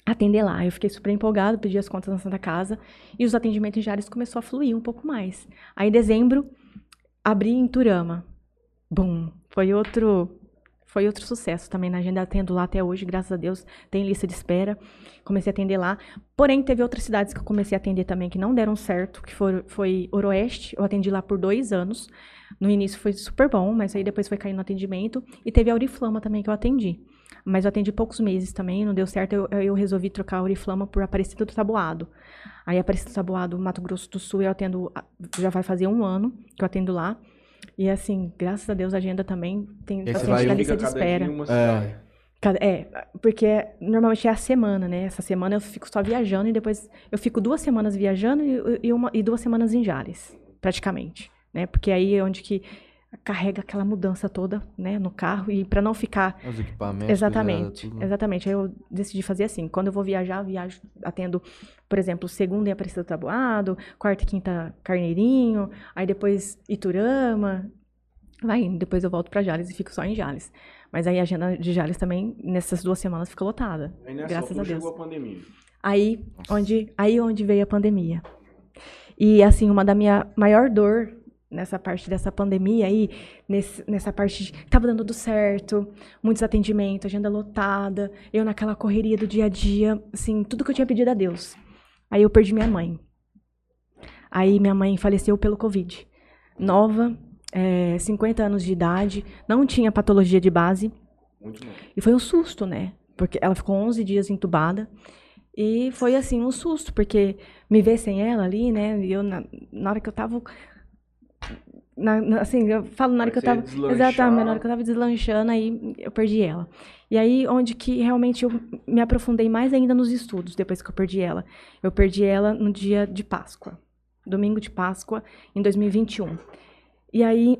a atender lá. Eu fiquei super empolgada, pedi as contas na Santa Casa e os atendimentos Jales começou a fluir um pouco mais. Aí em dezembro abri em Turama. Bum, foi outro foi outro sucesso também na agenda atendo lá até hoje, graças a Deus, tem lista de espera. Comecei a atender lá. Porém, teve outras cidades que eu comecei a atender também que não deram certo, que foi, foi Oroeste. Eu atendi lá por dois anos. No início foi super bom, mas aí depois foi caindo no atendimento. E teve a Oriflama também que eu atendi. Mas eu atendi poucos meses também, não deu certo. Eu, eu resolvi trocar a Oriflama por Aparecida do Taboado. Aí Aparecida do Taboado, Mato Grosso do Sul, eu atendo, já vai fazer um ano que eu atendo lá. E assim, graças a Deus a agenda também tem E vai da lista de espera. É. É, porque normalmente é a semana, né? Essa semana eu fico só viajando e depois eu fico duas semanas viajando e, e uma, e duas semanas em Jales, praticamente, né? Porque aí é onde que carrega aquela mudança toda, né, no carro e para não ficar Os equipamentos. Exatamente, cuidado, tudo. exatamente. Aí eu decidi fazer assim. Quando eu vou viajar, eu viajo, atendo, por exemplo, segunda em Aparecida do Taboado, quarta e quinta Carneirinho, aí depois Iturama, vai indo. Depois eu volto pra Jales e fico só em Jales. Mas aí a agenda de Jales também, nessas duas semanas, ficou lotada. Aí nessa Graças altura a Deus. chegou a pandemia. Aí onde, aí onde veio a pandemia. E assim, uma da minha maior dor nessa parte dessa pandemia aí, nesse, nessa parte de tava dando tudo certo, muitos atendimentos, agenda lotada, eu naquela correria do dia a dia, assim, tudo que eu tinha pedido a Deus. Aí eu perdi minha mãe. Aí minha mãe faleceu pelo Covid. Nova, é, 50 anos de idade, não tinha patologia de base. E foi um susto, né? Porque ela ficou 11 dias entubada. E foi assim, um susto, porque me ver sem ela ali, né? E eu, na, na hora que eu tava. Na- na- assim, eu falo na hora que eu tava. deslanchar. Exatamente, na hora que eu tava deslanchando, aí eu perdi ela. E aí, onde que realmente eu me aprofundei mais ainda nos estudos, depois que eu perdi ela. Eu perdi ela no dia de Páscoa. Domingo de Páscoa, em 2021. E aí,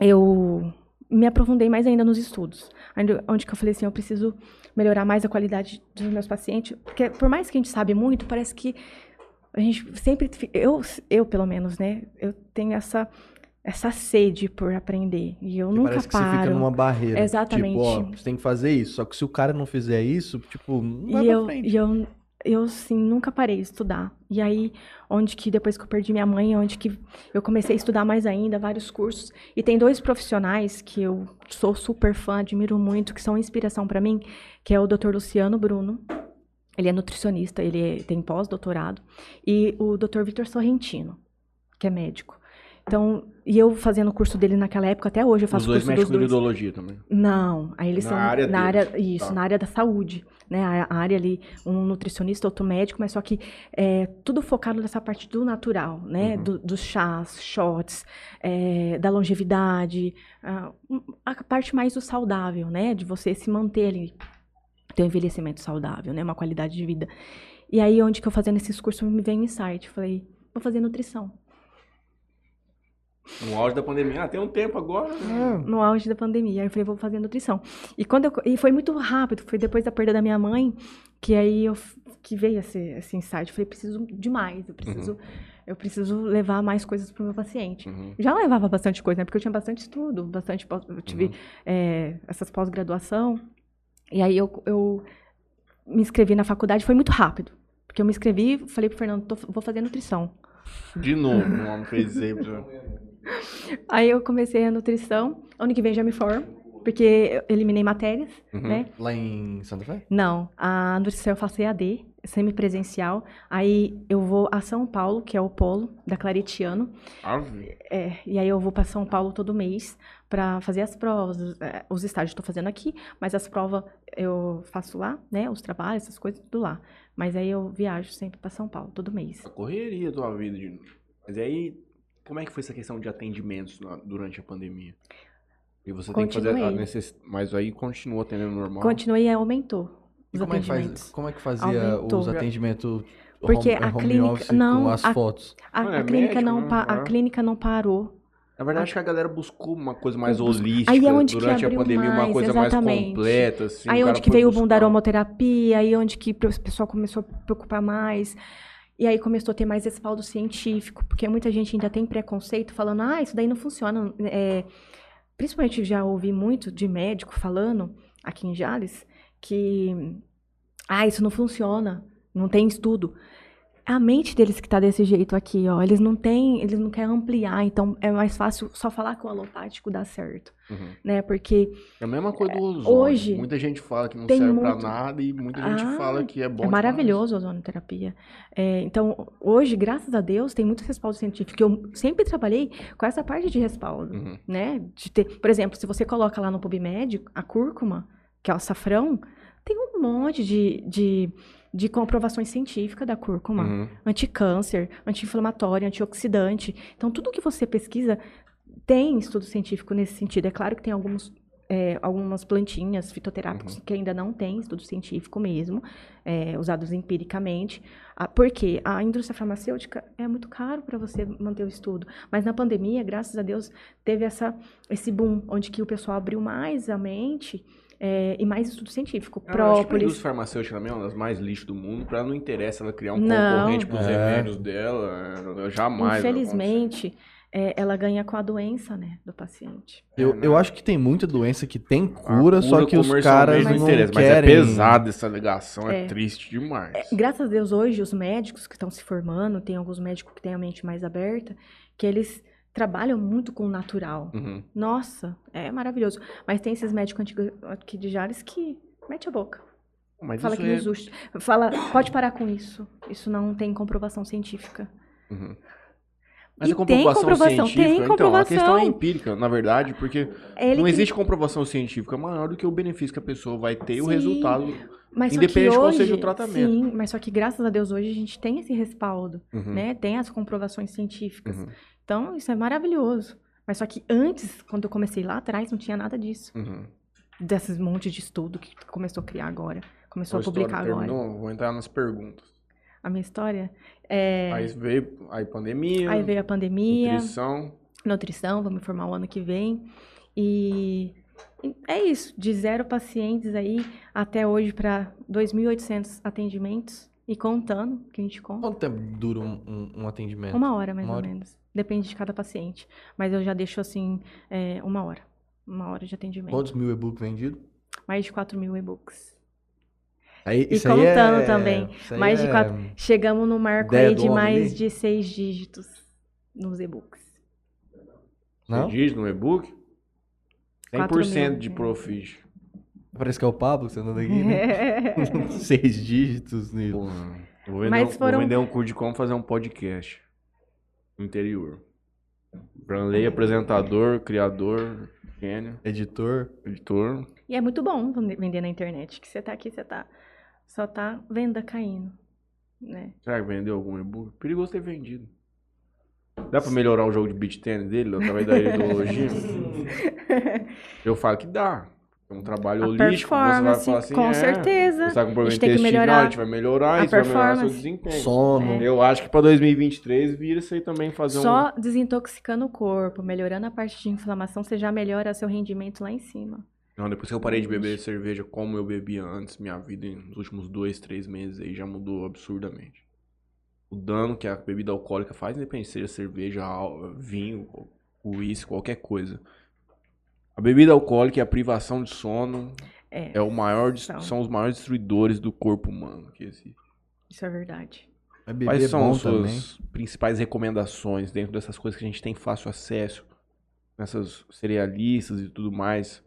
eu me aprofundei mais ainda nos estudos. Onde que eu falei assim, eu preciso melhorar mais a qualidade dos meus pacientes, porque por mais que a gente sabe muito, parece que a gente sempre eu eu pelo menos, né? Eu tenho essa essa sede por aprender e eu Porque nunca parece que paro. você fica numa barreira. Exatamente. Tipo, ó, você tem que fazer isso. Só que se o cara não fizer isso, tipo, não vai E eu, frente. e eu, eu, sim, nunca parei de estudar. E aí, onde que depois que eu perdi minha mãe, onde que eu comecei a estudar mais ainda, vários cursos. E tem dois profissionais que eu sou super fã, admiro muito, que são inspiração para mim, que é o Dr. Luciano Bruno. Ele é nutricionista, ele é- tem pós-doutorado. E o Dr. Vitor Sorrentino, que é médico. Então, e eu fazendo o curso dele naquela época, até hoje eu faço Os dois curso dos com dois. também. Não, aí eles Na são área na deles, área isso, tá. na área da saúde, né? A, a área ali, um nutricionista, outro médico, mas só que é, tudo focado nessa parte do natural, né? Uhum. Do- dos chás, shots, é, da longevidade, a, a parte mais do saudável, né? De você se manter ali, ter um envelhecimento saudável, né? Uma qualidade de vida. E aí, onde que eu fazendo esses cursos me veio um insight, falei, vou fazer nutrição. No auge da pandemia. Ah, tem um tempo agora. né? no auge da pandemia. Aí eu falei, vou fazer nutrição. E quando eu, e foi muito rápido, foi depois da perda da minha mãe, que aí eu que veio esse, esse insight. Eu falei, preciso de mais, eu preciso, eu preciso levar mais coisas para o meu paciente. Uhum. Já levava bastante coisa, né? Porque eu tinha bastante estudo, bastante pós- eu tive Uhum. é, essas pós-graduação. E aí eu, eu me inscrevi na faculdade, foi muito rápido. Porque eu me inscrevi, falei pro Fernando, tô- vou fazer nutrição. De novo, o homem fez exemplo. Aí eu comecei a nutrição, ano que vem já me formo, porque eu eliminei matérias, Uhum. né? Lá em Santa Fé? Não, a nutrição eu faço EAD, semipresencial. Aí eu vou a São Paulo, que é o polo da Claretiano. Ave. É, e aí eu vou para São Paulo todo mês para fazer as provas. é, os estágios estou fazendo aqui, mas as provas eu faço lá, né? Os trabalhos, essas coisas, tudo lá. Mas aí eu viajo sempre para São Paulo, todo mês. A correria da tua vida. De... Mas aí, como é que foi essa questão de atendimentos na- durante a pandemia? E você tem que fazer a Continuei. necess... Mas aí continua atendendo normal. Continuei e aumentou E os como é, que faz, como é que fazia Aumentou. os atendimentos Porque home, a home clínica- não, com as a- fotos? A, Não, a é clínica médico, não né? pa- a É. clínica não parou. Na verdade, acho que a galera buscou uma coisa mais holística. Aí é onde que durante a abriu pandemia, uma mais, coisa exatamente. mais completa. Assim, aí cara onde que veio o boom da buscar. aromaterapia, aí onde que o pessoal começou a preocupar mais. E aí começou a ter mais respaldo científico, porque muita gente ainda tem preconceito falando, ah, isso daí não funciona. É, principalmente já ouvi muito de médico falando, aqui em Jales, que, ah, isso não funciona, não tem estudo. É a mente deles que tá desse jeito aqui, ó. Eles não têm, eles não querem ampliar, então é mais fácil só falar que o alopático dá certo, Uhum. né? Porque É a mesma coisa do ozônio. hoje, Muita gente fala que não serve muito- pra nada e muita gente Ah, fala que é bom é maravilhoso a ozonoterapia. É, então, hoje, graças a Deus, tem muito respaldo científico. Eu sempre trabalhei com essa parte de respaldo, Uhum. né? De ter, por exemplo, se você coloca lá no PubMed a cúrcuma, que é o açafrão, tem um monte de, de, de comprovações científicas da cúrcuma. Uhum. Anticâncer, anti-inflamatório, antioxidante. Então, tudo que você pesquisa tem estudo científico nesse sentido. É claro que tem alguns, é, algumas plantinhas fitoterápicas que ainda não tem estudo científico mesmo, é, usados empiricamente. Ah, porque a indústria farmacêutica é muito caro para você manter o estudo. Mas na pandemia, graças a Deus, teve essa, esse boom, onde que o pessoal abriu mais a mente é, e mais estudo científico. Eu acho que a Própolis. indústria farmacêutica também é uma das mais lixo do mundo. Pra ela não interessa ela criar um Não. concorrente pros É. remédios dela. ela Jamais. Infelizmente, é, ela ganha com a doença, né, do paciente. Eu, É, né? eu acho que tem muita doença que tem cura, A só que os caras não não interessa, Mas é querem... pesada essa alegação, é, É. triste demais. Graças a Deus, hoje, os médicos que estão se formando, tem alguns médicos que têm a mente mais aberta, que eles trabalham muito com o natural. Uhum. Nossa, é maravilhoso. Mas tem esses médicos antigos aqui de Jales que mete a boca. Mas fala que é... não existe. Fala, pode parar com isso. Isso não tem comprovação científica. Uhum. Mas E a tem comprovação comprovação, científica, tem então, a questão é comprovação. empírica, na verdade, porque Ele não existe comprovação científica maior do que o benefício que a pessoa vai ter e o Sim. resultado. Mas independente de qual hoje, seja o tratamento. Sim, mas só que graças a Deus hoje a gente tem esse respaldo, Uhum. né? Tem as comprovações científicas. Uhum. Então, isso é maravilhoso. Mas só que antes, quando eu comecei lá atrás, não tinha nada disso. Uhum. Desses monte de estudo que começou a criar agora. Começou A a publicar agora. terminou, vou entrar nas perguntas. A minha história é... Aí veio aí pandemia, Aí veio a pandemia, nutrição. nutrição, vou me formar o ano que vem. E e é isso, de zero pacientes aí até hoje para 2.800 atendimentos e contando, que a gente conta. Quanto tempo dura um, um- um atendimento? Uma hora, mais Uma ou hora? menos. Depende de cada paciente. Mas eu já deixo assim, é, uma hora. Uma hora de atendimento. Quantos mil e-book vendidos? Mais de 4 mil e-books. Aí, E isso aí é- contando também. isso aí Mais de é- quatro- Chegamos no marco aí de mais ali? de seis dígitos nos e-books. Não? Você diz no e-book? 100% Quatro mil. de profit. Parece que é o Pablo que você andando aqui, né? Seis dígitos. Porra. Vou vender, Mas um, foram- vou vender um curso de como fazer um podcast interior. Branley, apresentador, criador, gênio, Editor. editor. E é muito bom vende- vender na internet, que você tá aqui, você tá só tá venda caindo, né? Será que vendeu algum e-book? Perigoso ter vendido. Dá pra melhorar o jogo de beat tennis dele através da ideologia? Eu falo que dá. É um trabalho A holístico, você vai performance, falar assim, com é, certeza. Você tá com problema A gente tem que melhorar a gente vai melhorar a isso, vai melhorar seu desempenho. Sono. Eu acho que pra 2023 vira isso aí também, fazer um... Só desintoxicando o corpo, melhorando a parte de inflamação, você já melhora seu rendimento lá em cima. Não, depois que eu parei de beber cerveja como eu bebia antes, minha vida nos últimos dois, três meses aí já mudou absurdamente. O dano que a bebida alcoólica faz, independente seja cerveja, vinho, uísque, qualquer coisa. A bebida alcoólica e a privação de sono É, é o maior, São. são os maiores destruidores do corpo humano que existe. isso é verdade. Beber Quais é são as suas também. principais recomendações dentro dessas coisas que a gente tem fácil acesso? Nessas cerealistas e tudo mais.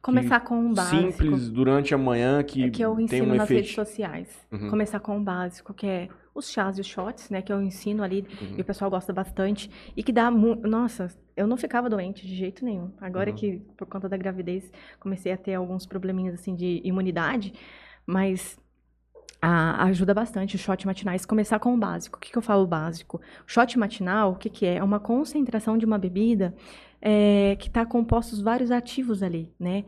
Começar com um básico. Simples durante a manhã que, é que eu tem ensino um nas redes efeito. sociais. Uhum. Começar com o básico, que é os chás e os shots, né? Que eu ensino ali Uhum. e o pessoal gosta bastante. E que dá. Nossa, eu não ficava doente de jeito nenhum. Agora Uhum. que, por conta da gravidez, comecei a ter alguns probleminhas assim de imunidade, mas. ah, ajuda bastante o shot matinais. Começar com o básico. O que, que eu falo básico? O shot matinal, o que, que é? É uma concentração de uma bebida é, que está compostos vários ativos ali, né?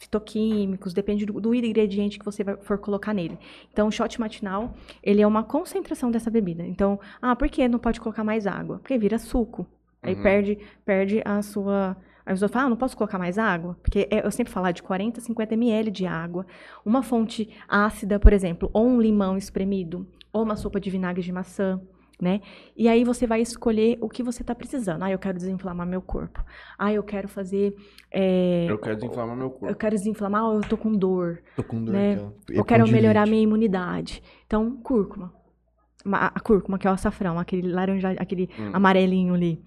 Fitoquímicos, depende do, do ingrediente que você for colocar nele. Então, o shot matinal, ele é uma concentração dessa bebida. Então, ah, por que não pode colocar mais água? Porque vira suco. Aí Uhum. perde, perde a sua... Aí os outros falam, ah, não posso colocar mais água? Porque é- eu sempre falo de 40, 50 ml de água. Uma fonte ácida, por exemplo, ou um limão espremido, ou uma sopa de vinagre de maçã, né? E aí você vai escolher o que você está precisando. Ah, eu quero desinflamar meu corpo. Ah, eu quero fazer... é, Eu quero desinflamar meu eu corpo. quero desinflamar, ou eu tô com dor. Tô com dor né? ó. Eu quero melhorar minha imunidade. Então, cúrcuma. Ma- A cúrcuma, que é o açafrão, aquele laranja, aquele Hum. amarelinho ali.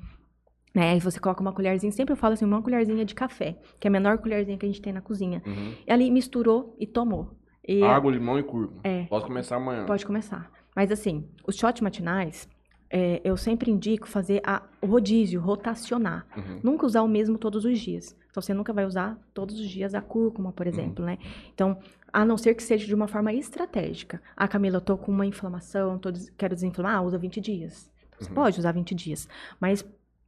Né? Aí você coloca uma colherzinha, sempre eu falo assim, uma colherzinha de café, que é a menor colherzinha que a gente tem na cozinha. Uhum. E ali misturou e tomou. E Água, limão e cúrcuma. É. Posso começar amanhã. Pode começar. Mas assim, os shots matinais, é, eu sempre indico fazer a, o rodízio, rotacionar. Uhum. Nunca usar o mesmo todos os dias. Então, você nunca vai usar todos os dias a cúrcuma, por exemplo, né? Então, a não ser que seja de uma forma estratégica. Ah, Camila, eu tô com uma inflamação, tô des- quero desinflamar, ah, usa 20 dias. Você Uhum. pode usar 20 dias, mas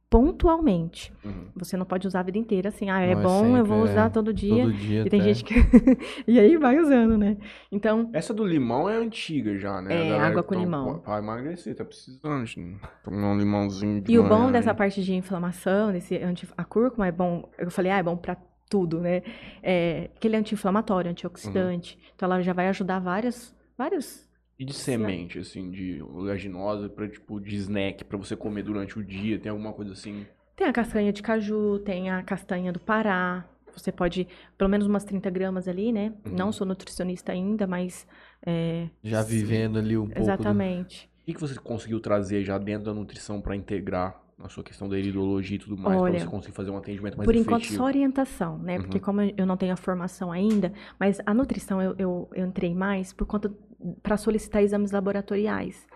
pontualmente. Uhum. Você não pode usar a vida inteira assim, ah, é Não, é bom, eu sempre, vou usar é, todo dia. Todo dia. E tem até. gente que... e aí vai usando, né? Então, Essa do limão é antiga já, né? É, água com limão. Pra emagrecer, tá precisando de tomar um limãozinho. de E o bom aí. dessa parte de inflamação, desse anti, a cúrcuma é bom, eu falei, ah, é bom pra tudo, né? É, que ele é anti-inflamatório, antioxidante. Uhum. Então ela já vai ajudar vários, vários. E de semente, assim, de oleaginosa pra, tipo, de snack pra você comer durante o dia? Tem alguma coisa assim? Tem a castanha de caju, tem a castanha do Pará. Você pode, pelo menos umas 30 gramas ali, né? Uhum. Não sou nutricionista ainda, mas. é, Já vivendo ali um pouco. do- exatamente. O que, que você conseguiu trazer já dentro da nutrição pra integrar na sua questão da iridologia e tudo mais? Pra você conseguir fazer um atendimento mais Por enquanto, efetivo? só orientação, né? Uhum. Porque como eu não tenho a formação ainda, mas a nutrição eu, eu, eu entrei mais por conta para solicitar exames laboratoriais.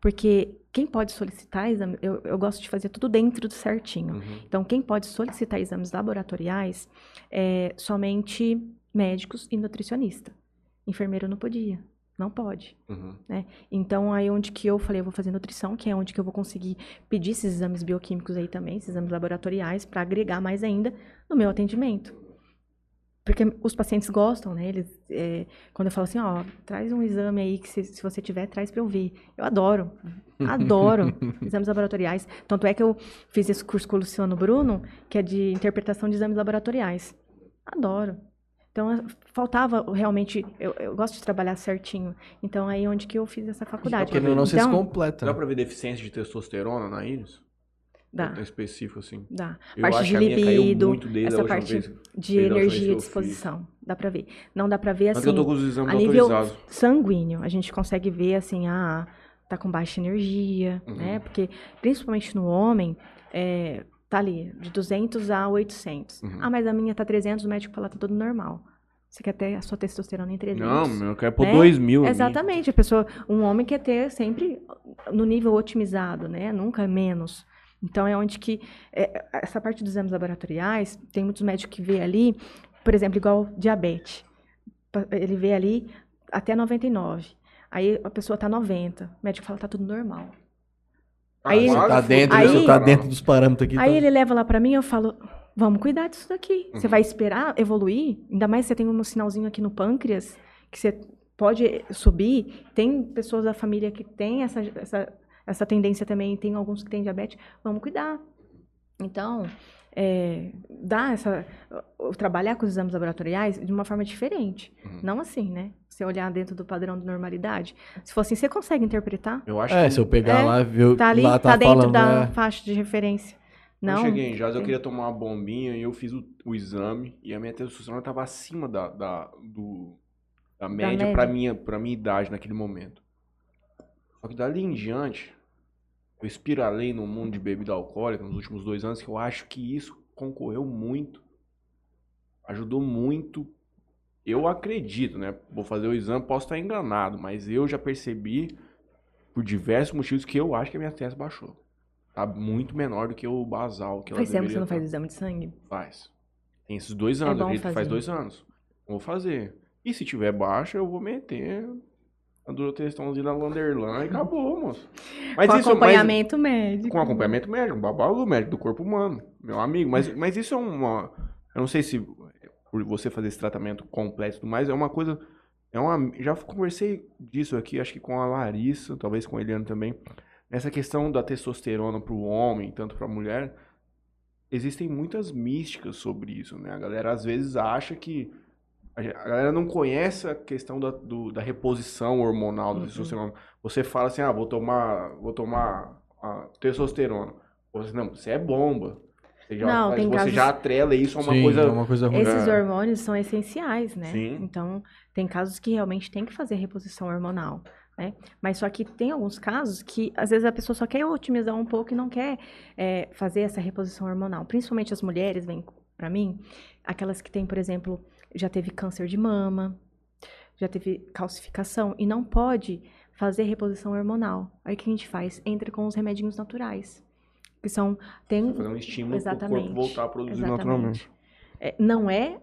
Porque quem pode solicitar exame, eu, eu gosto de fazer tudo dentro do certinho. Uhum. Então, quem pode solicitar exames laboratoriais é somente médicos e nutricionista. Enfermeiro não podia, não pode. Uhum. Então, aí onde que eu falei, eu vou fazer nutrição, que é onde que eu vou conseguir pedir esses exames bioquímicos aí também, esses exames laboratoriais, para agregar mais ainda no meu atendimento. Porque os pacientes gostam, né? Eles, é, quando eu falo assim, ó, traz um exame aí que se, se você tiver, traz para eu ver. Eu adoro, adoro exames laboratoriais. Tanto é que eu fiz esse curso com o Luciano Bruno, que é de interpretação de exames laboratoriais. Adoro. Então, faltava realmente, eu, eu gosto de trabalhar certinho. Então, aí onde que eu fiz essa faculdade. Porque não, não se então, completa. Dá né? pra ver deficiência de testosterona na íris? Dá, É específico, assim. dá. Eu parte acho de libido, muito desde a essa parte vez. de energia e disposição. Dá pra ver. Não dá pra ver Mas assim, eu tô com os exames a nível autorizados. sanguíneo. A gente consegue ver assim, ah, tá com baixa energia, Uhum. né? Porque, principalmente no homem, é, tá ali, de 200 a 800. Uhum. Ah, mas a minha tá 300, o médico fala, tá tudo normal. Você quer ter a sua testosterona em 300. Não, eu quero pôr né? 2 mil. Exatamente, a pessoa, um homem quer ter sempre no nível otimizado, né? Nunca menos. Então é onde que é, essa parte dos exames laboratoriais, tem muitos médicos que vê ali, por exemplo, igual diabetes. Ele vê ali até 99. Aí a pessoa tá 90. O médico fala tá tudo normal. Ah, Aí- Você tá dentro, Aí- você tá dentro dos parâmetros aqui. Aí tá- ele leva lá pra mim, eu falo, vamos cuidar disso daqui. Você Uhum. vai esperar evoluir, ainda mais se você tem um sinalzinho aqui no pâncreas, que você pode subir. Tem pessoas da família que têm essa, essa, essa tendência também, tem alguns que têm diabetes. Vamos cuidar. Então, é, dá essa, o- trabalhar com os exames laboratoriais de uma forma diferente. Uhum. Não assim, né? Você olhar dentro do padrão de normalidade. Se for assim, você consegue interpretar. Eu acho É, que se eu pegar É, lá, ver, Tá ali, lá tá, tá, dentro falando, da é, faixa de referência. Não. eu cheguei em Jazz, eu queria tomar uma bombinha e eu fiz o, o exame e a minha testosterona estava acima da, da, do, da média para média. minha, pra minha idade naquele momento. Só que dali em diante, eu espiralei no mundo de bebida alcoólica nos últimos dois anos, que eu acho que isso concorreu muito, ajudou muito. Eu acredito, né? Vou fazer o exame, posso estar enganado, mas eu já percebi, por diversos motivos, que eu acho que a minha testa baixou. Tá muito menor do que o basal que ela Faz tempo que você não tá. faz exame de sangue? Faz. Tem esses dois É anos, que faz dois anos. Vou fazer. E se tiver baixa, eu vou meter a durotestãozinha na Landerlan e acabou, moço. Mas com isso, mas- acompanhamento médico. com acompanhamento médico, um babalo médico do corpo humano, meu amigo. Mas, mas isso é uma. Eu não sei se por você fazer esse tratamento completo e tudo mais, é uma coisa. É uma, já conversei disso aqui, acho que com a Larissa, talvez com a Eliane também. Essa questão da testosterona para o homem, tanto para a mulher, existem muitas místicas sobre isso, né? A galera às vezes acha que. A galera não conhece a questão da, do- da reposição hormonal da Uhum. testosterona. Você fala assim, ah, vou tomar, vou tomar a testosterona. Você, não, você é bomba. Você já, Não, tem você casos- já atrela isso a uma sim, coisa. é uma coisa ruim. Esses É. hormônios são essenciais, né? Sim. Então, tem casos que realmente tem que fazer reposição hormonal, né? Mas só que tem alguns casos que, às vezes, a pessoa só quer otimizar um pouco e não quer é, fazer essa reposição hormonal. Principalmente as mulheres, vêm pra mim, aquelas que têm, por exemplo, já teve câncer de mama, já teve calcificação e não pode fazer reposição hormonal. Aí o que a gente faz? Entra com os remedinhos naturais. Que são. Tem, Fazer um estímulo para o corpo voltar a produzir Exatamente. naturalmente. É, não é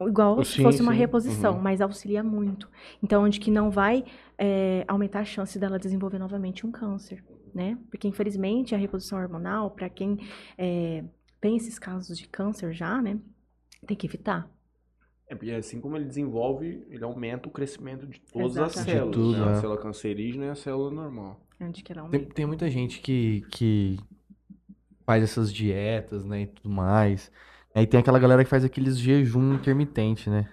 igual se Sim, fosse uma sim. reposição, Uhum. mas auxilia muito. Então, onde que não vai é, aumentar a chance dela desenvolver novamente um câncer, né? Porque, infelizmente, a reposição hormonal, para quem é, tem esses casos de câncer já, né? Tem que evitar. É, porque assim como ele desenvolve, ele aumenta o crescimento de todas as células. De tudo, né? é. A célula cancerígena e a célula normal. Onde que ela Tem, tem muita gente que, que faz essas dietas, né, e tudo mais. Aí tem aquela galera que faz aqueles jejum intermitente, né?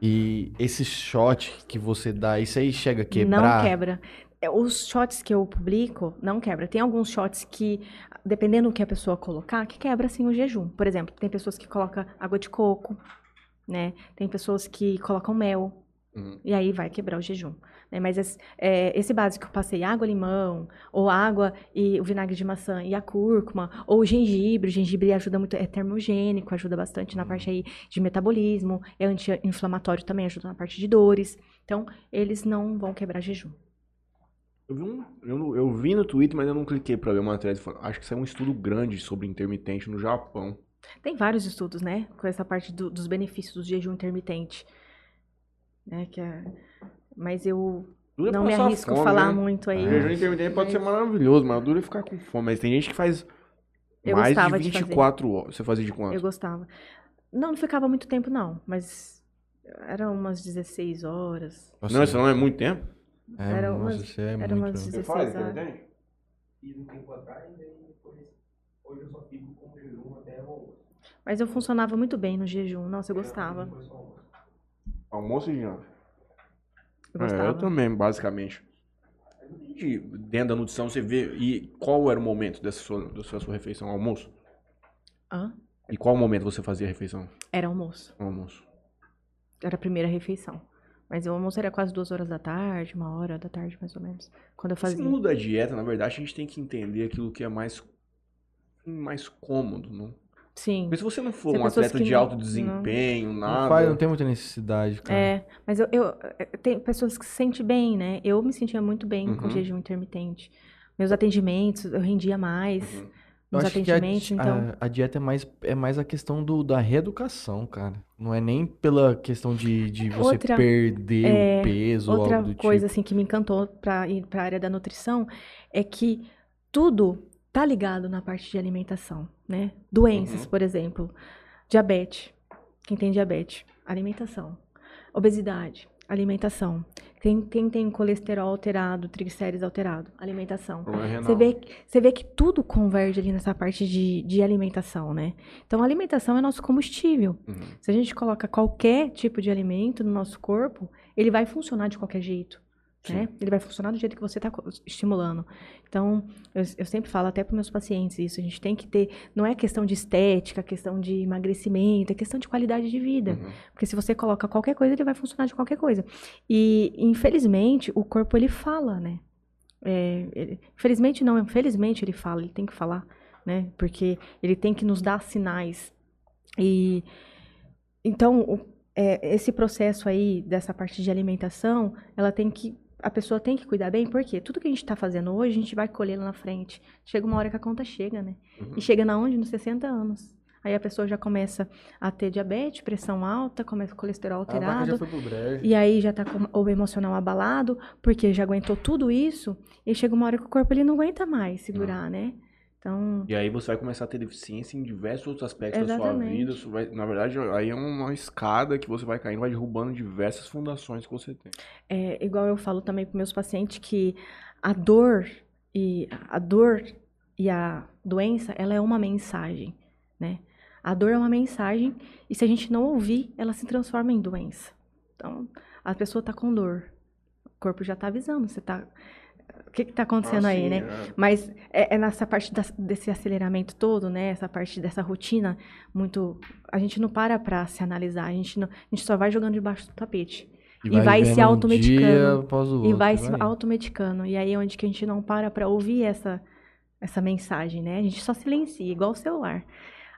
E esse shot que você dá, isso aí chega a quebrar? Não quebra. É, Os shots que eu publico não quebra. Tem alguns shots que, dependendo do que a pessoa colocar, que quebra sim o jejum. Por exemplo, tem pessoas que colocam água de coco, né? Tem pessoas que colocam mel. Uhum. E aí vai quebrar o jejum. né? Mas esse, é, esse básico que eu passei, água, limão, ou água e o vinagre de maçã e a cúrcuma, ou o gengibre. O gengibre ajuda muito, é termogênico, ajuda bastante na parte aí de metabolismo, é anti-inflamatório também, ajuda na parte de dores. Então, eles não vão quebrar jejum. Eu vi, um, eu, eu vi no Twitter, mas eu não cliquei pra ver uma thread. Acho que isso é um estudo grande sobre intermitente no Japão. Tem vários estudos, né, com essa parte do- dos benefícios do jejum intermitente. Né, que é... Mas eu Dura não me arrisco a fome, falar né? muito aí. O jejum intermitente pode ser maravilhoso, mas dura é ficar com fome. Mas tem gente que faz Eu mais de gostava de fazer. 24 horas. Você fazia de quanto? Eu gostava. Não, não ficava muito tempo, não. Mas era umas 16 horas. Nossa, Não, isso não é muito tempo. é, era nossa, umas- isso é era muito... umas 16 horas. intermitente? fiz um tempo atrás, e hoje eu só fico com jejum. Mas eu funcionava muito bem no jejum. Nossa, eu gostava. Depois do almoço. E janta. Eu É, gostava. eu também, basicamente. E dentro da nutrição, você vê. E qual era o momento dessa sua, dessa sua refeição? Almoço? Hã? E qual momento você fazia a refeição? Era almoço. Almoço. Era a primeira refeição. Mas o almoço era quase duas horas da tarde, uma hora da tarde, mais ou menos. Quando eu Esse fazia. mundo da dieta, na verdade, a gente tem que entender aquilo que é mais, mais cômodo, não? Sim. Porque se você não for Tem um atleta de não- alto desempenho, Não, nada. faz, não tem muita necessidade, cara. É, mas eu, eu- é, tem pessoas que se sentem bem, né? Eu me sentia muito bem com Uhum. jejum intermitente. Meus atendimentos, eu rendia mais Uhum. Eu nos acho que a, então. a, a dieta é mais, é mais a questão do, da reeducação, cara. Não é nem pela questão de, de você Outra- perder é, o peso ou Outra algo do coisa tipo. assim que me encantou para ir para a área da nutrição é que tudo tá ligado na parte de alimentação, né? Doenças, Uhum. por exemplo, diabetes. Quem tem diabetes, alimentação. Obesidade, alimentação. Quem, quem tem colesterol alterado, triglicérides alterado, alimentação. Você vê, você vê que tudo converge ali nessa parte de, de alimentação, né? Então, a alimentação é nosso combustível. Uhum. Se a gente coloca qualquer tipo de alimento no nosso corpo, ele vai funcionar de qualquer jeito. Né? Ele vai funcionar do jeito que você está estimulando. Então, eu, eu sempre falo até para meus pacientes isso. A gente tem que ter. Não é questão de estética, questão de emagrecimento, é questão de qualidade de vida. Uhum. Porque se você coloca qualquer coisa, ele vai funcionar de qualquer coisa. E, infelizmente, o corpo ele fala, né? É, ele- infelizmente não, infelizmente ele fala, ele tem que falar, né? Porque ele tem que nos dar sinais. E então, o- é, esse processo aí dessa parte de alimentação, ela tem que a pessoa tem que cuidar bem, porque tudo que a gente está fazendo hoje, a gente vai colher lá na frente. Chega uma hora que a conta chega, né? Uhum. E chega na onde? Nos 60 anos. Aí a pessoa já começa a ter diabetes, pressão alta, começa colesterol A vaca alterado. já foi pro brejo. E aí já tá com o emocional abalado, porque já aguentou tudo isso, e chega uma hora que o corpo ele não aguenta mais segurar, né? Então, E aí você vai começar a ter deficiência em diversos outros aspectos da sua Exatamente. vida. Vai- na verdade, aí é uma escada que você vai caindo, vai derrubando diversas fundações que você tem. é igual eu falo também para meus pacientes que a dor e a dor e a doença, ela é uma mensagem, né? A dor é uma mensagem e se a gente não ouvir, ela se transforma em doença. Então, a pessoa tá com dor. O corpo já tá avisando, você tá o que que tá acontecendo Ah, aí, sim, né? é. Mas é, é nessa parte das- desse aceleramento todo, né? Essa parte dessa rotina muito. A gente não para pra se analisar, a gente, não, a gente só vai jogando debaixo do tapete. e vai se um automedicando. o e vai se automedicando. E aí é onde que a gente não para pra ouvir essa, essa mensagem, né? A gente só silencia, igual o celular.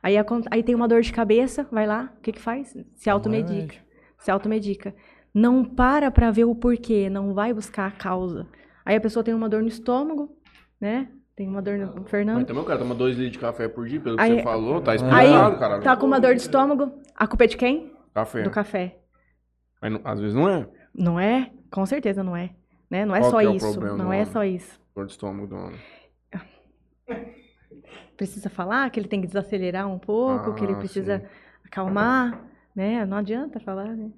Aí, acon- aí tem uma dor de cabeça, vai lá, o que que faz? Se automedica. Se automedica. Não para pra ver o porquê, não vai buscar a causa. Aí a pessoa tem uma dor no estômago, né? Tem uma dor no Mas Fernando. também o cara toma dois litros de café por dia, pelo que Aí- você falou, tá explicado, cara. tá com uma dor de estômago, a culpa é de quem? Café. Do café. Mas não- às vezes não é. Não é? Com certeza não é. Né? Não é Qual só é isso. problema não é homem? só isso. Dor de estômago do homem. Precisa falar que ele tem que desacelerar um pouco, que ele Ah, precisa sim. acalmar, né? Não adianta falar, né?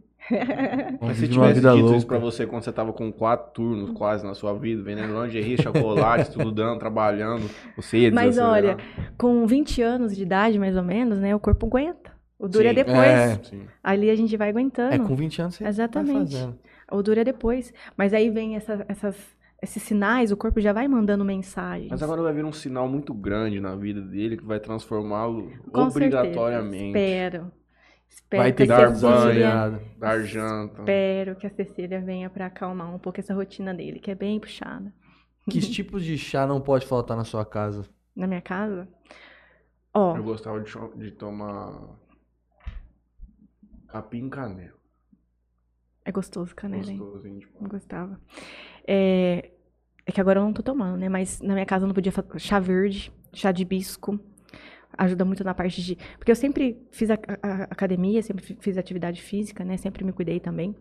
Mas se tivesse dito isso pra louca. você quando você tava com quatro turnos quase na sua vida, vendendo lingerie, chocolate, estudando, trabalhando, você ia Mas olha, com 20 anos de idade, mais ou menos, né? O corpo aguenta. O duro é depois. É. Ali a gente vai aguentando. É, com 20 anos você Exatamente. vai fazendo. O duro é depois. Mas aí vem essa- essas, esses sinais, o corpo já vai mandando mensagens. Mas agora vai vir um sinal muito grande na vida dele que vai transformá-lo obrigatoriamente. Certeza. Espero. Espero Vai que ter que dar dar banho. Cecília... Dar janta. Espero que a Cecília venha pra acalmar um pouco essa rotina dele, que é bem puxada. Que tipos de chá não pode faltar na sua casa? Na minha casa. Ó, Eu gostava de, de tomar capim e canela. é gostoso canela, hein? Gostosinho de Eu gostava. É, é que agora eu não tô tomando, né? Mas na minha casa eu não podia fazer chá verde, chá de hibisco. Ajuda muito na parte de. Porque eu sempre fiz a, a- academia, sempre fi- fiz atividade física, né? Sempre me cuidei também.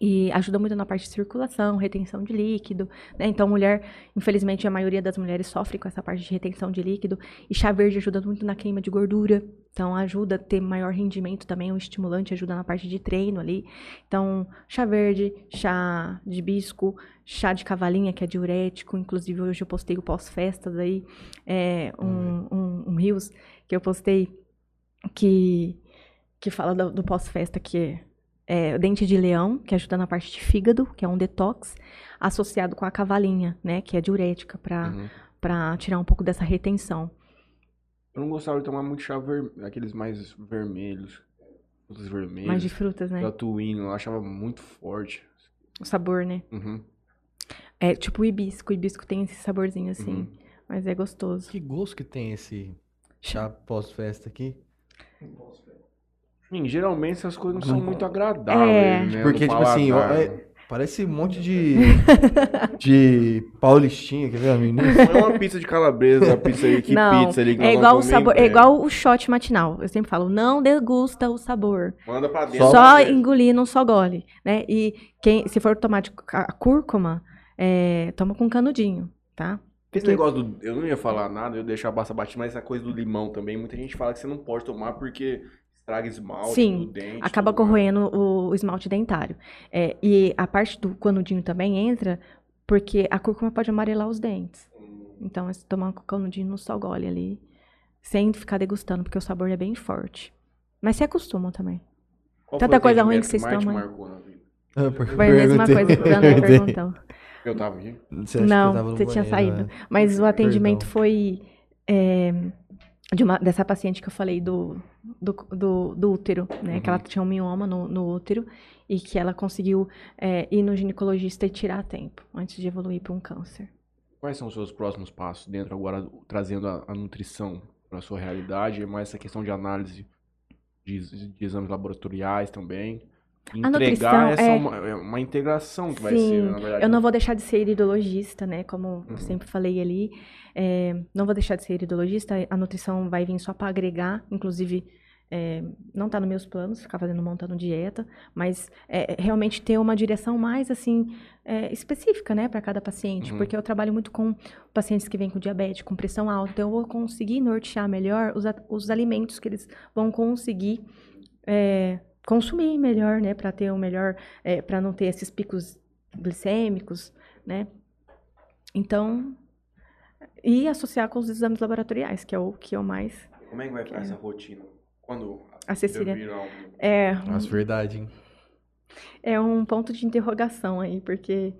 E ajuda muito na parte de circulação, retenção de líquido, né? Então, mulher, infelizmente, a maioria das mulheres sofre com essa parte de retenção de líquido. E chá verde ajuda muito na queima de gordura. Então, ajuda a ter maior rendimento também. Um estimulante ajuda na parte de treino ali. Então, chá verde, chá de hibisco, chá de cavalinha, que é diurético. Inclusive, hoje eu postei o pós-festas aí, é, um, um, um Rios, que eu postei que, que fala do, do pós-festa, que é, é dente de leão, que ajuda na parte de fígado, que é um detox, associado com a cavalinha, né, que é diurética, para Uhum. pra tirar um pouco dessa retenção. Eu não gostava de tomar muito chá ver... aqueles mais vermelhos. Os vermelhos. Mais de frutas, né? Tatuíno, eu achava muito forte. O sabor, né? Uhum. É tipo o hibisco. O hibisco tem esse saborzinho assim, Uhum. mas é gostoso. Que gosto que tem esse chá pós-festa aqui? Sim, geralmente essas coisas não são muito agradáveis, É. né? Porque, tipo assim, ó, é- parece um monte de. de paulistinha, quer ver a menina? Não é uma pizza de calabresa, a pizza aí, que não, pizza ali que é igual o sabor, é igual o shot matinal. Eu sempre falo, não degusta o sabor. Manda pra dentro. Só Só dentro. engolir, não só gole, né? E quem, se for tomar de ca- cúrcuma, é, toma com canudinho, tá? Esse negócio do. Eu não ia falar nada, eu ia deixar a basta batida, mas essa coisa do limão também. Muita gente fala que você não pode tomar porque estraga esmalte Sim, dente. acaba corroendo o, o esmalte dentário. É, e a parte do canudinho também entra porque a cúrcuma pode amarelar os dentes. Então, é se tomar um canudinho no só gole ali, sem ficar degustando, porque o sabor é bem forte. Mas se acostumam também. Qual Tanta coisa ruim que vocês mais te tomam marcou na vida? Ah, porque Foi a mesma coisa que o Daniel perguntou. Eu tava aqui. Você Não, eu tava no você tinha banheiro, saído. né? Mas o atendimento Perdão. foi é, de uma, dessa paciente que eu falei do, do, do, do útero, né? Que ela tinha um mioma no, no útero e que ela conseguiu é, ir no ginecologista e tirar a tempo, antes de evoluir para um câncer. Quais são os seus próximos passos dentro agora, trazendo a, a nutrição para a sua realidade, mais essa questão de análise de, de exames laboratoriais também? A Entregar nutrição essa é- uma, é uma integração que vai Sim, ser, na verdade. Eu não vou deixar de ser iridologista, né? Como Uhum. eu sempre falei ali. É, não vou deixar de ser iridologista. A nutrição vai vir só para agregar. Inclusive, é, não está nos meus planos ficar fazendo, montando dieta. Mas é, é realmente ter uma direção mais, assim, é, específica, né? Para cada paciente. Uhum. Porque eu trabalho muito com pacientes que vêm com diabetes, com pressão alta. Então, eu vou conseguir nortear melhor os, os alimentos que eles vão conseguir... é, consumir melhor, né, para ter o melhor, para não ter esses picos glicêmicos, né? Então, e associar com os exames laboratoriais, que é o que eu mais Como é que vai ficar essa rotina? Quando A Cecília- virar um- é Nossa, verdade, hein? é um ponto de interrogação aí, porque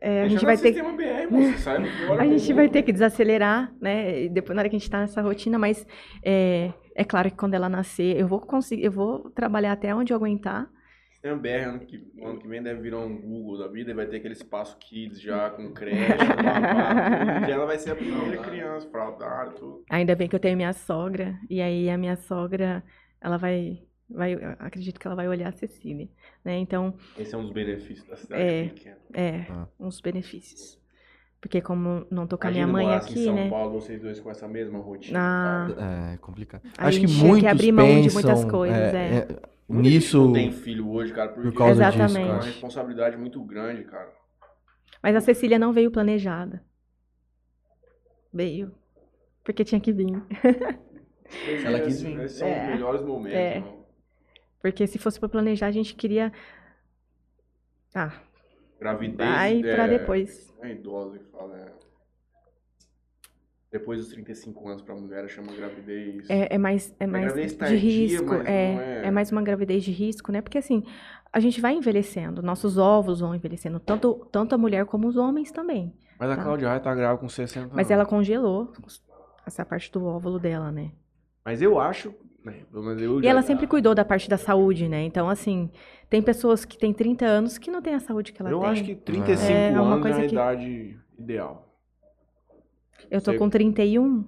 é, a gente vai ter BR, a gente vai ter que desacelerar, né? e Depois na hora que a gente tá nessa rotina, mas é, é claro que quando ela nascer, eu vou conseguir, eu vou trabalhar até onde eu aguentar. Sistema BR ano que, ano que vem deve virar um Google da vida e vai ter aquele espaço kids já com creche. E ela vai ser a primeira criança, fraldada, tudo. Ainda bem que eu tenho minha sogra, e aí a minha sogra, ela vai, vai eu acredito que ela vai olhar a Cecília, né? Então, Esse é um dos benefícios da cidade É. pequena. é, Ah. uns benefícios. Porque como não tô com a minha mãe aqui, em São né? Paulo, vocês dois com essa mesma rotina. Ah. sabe? É, é complicado. A Acho que tinha que muitos abrir mão de pensam, muitas coisas, é. Muita gente nisso, não tem filho hoje, cara, porque por causa Exatamente. disso, é uma cara. responsabilidade muito grande, cara. Mas a Cecília não veio planejada. Veio. Porque tinha que vir. Ela quis vir. Esses são É. os melhores momentos, É. Porque se fosse pra planejar, a gente queria. Ah, Gravidez. vai pra é, depois. É idosa que fala, é. Depois dos 35 anos pra mulher chama gravidez. É, é mais, é mais gravidez de tardia, risco. mas É, não é- é mais uma gravidez de risco, né? Porque assim, a gente vai envelhecendo, nossos ovos vão envelhecendo, tanto, tanto a mulher como os homens também. Mas a Tá. Cláudia Raia tá grávida com 60 Mas anos. ela congelou essa parte do óvulo dela, né? Mas eu acho. Né, pelo menos eu E ela sempre cuidou da parte da saúde, né? Então, assim, tem pessoas que têm 30 anos que não têm a saúde que ela Eu tem. acho que 35 É, é uma anos é a que- idade ideal. Eu tô Você- com 31,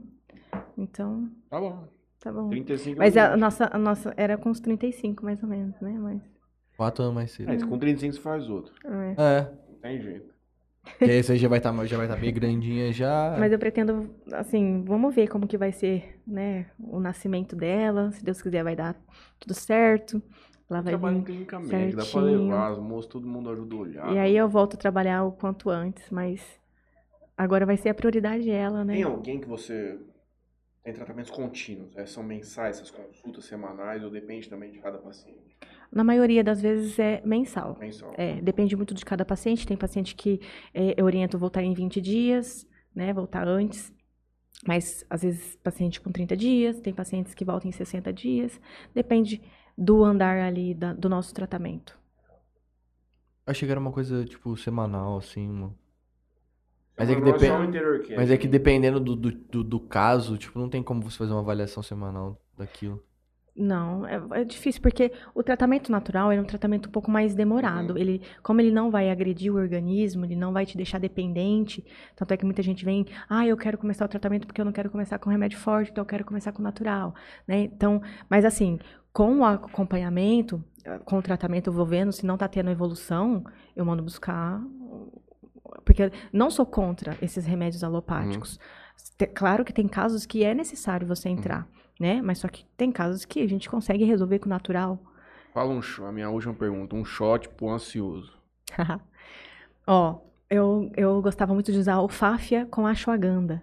então, Tá bom. tá bom. 35 Mas a nossa, a nossa era com uns 35, mais ou menos, né? Mas, quatro anos mais cedo. É, com 35 você faz outro. é. É, tem jeito. Que aí você já vai estar já vai tá bem grandinha já. Mas eu pretendo, assim, vamos ver como que vai ser, né, o nascimento dela. Se Deus quiser, vai dar tudo certo. Ela vai vir. clínica médica, dá pra levar, os moços, todo mundo ajuda a olhar. E aí eu volto a trabalhar o quanto antes, mas agora vai ser a prioridade ela, né? Tem alguém que você tem tratamentos contínuos? é, São mensais essas consultas semanais ou depende também de cada paciente? Na maioria das vezes é mensal. Mensal. É, depende muito de cada paciente. Tem paciente que é, eu oriento voltar em 20 dias, né? Voltar antes. Mas, às vezes, paciente com 30 dias, tem pacientes que voltam em 60 dias. Depende do andar ali da- do nosso tratamento. Achei que era uma coisa, tipo, semanal, assim, mano. Mas é que o interior cast, Mas é que né? dependendo do, do, do, do caso, tipo, não tem como você fazer uma avaliação semanal daquilo. Não, é, é difícil, porque o tratamento natural é um tratamento um pouco mais demorado. Uhum. Ele, como ele não vai agredir o organismo, ele não vai te deixar dependente. Tanto é que muita gente vem, ah, eu quero começar o tratamento porque eu não quero começar com remédio forte, então eu quero começar com natural, né? Então, mas assim, com o acompanhamento, eh, com o tratamento eu vou vendo, se não tá tendo evolução, eu mando buscar. Porque não sou contra esses remédios alopáticos. Te- Claro que tem casos que é necessário você entrar, né? Mas só que tem casos que a gente consegue resolver com o natural. Fala um a minha última pergunta, um shot pro ansioso. Ó, Eu, eu gostava muito de usar o fáfia com ashwagandha.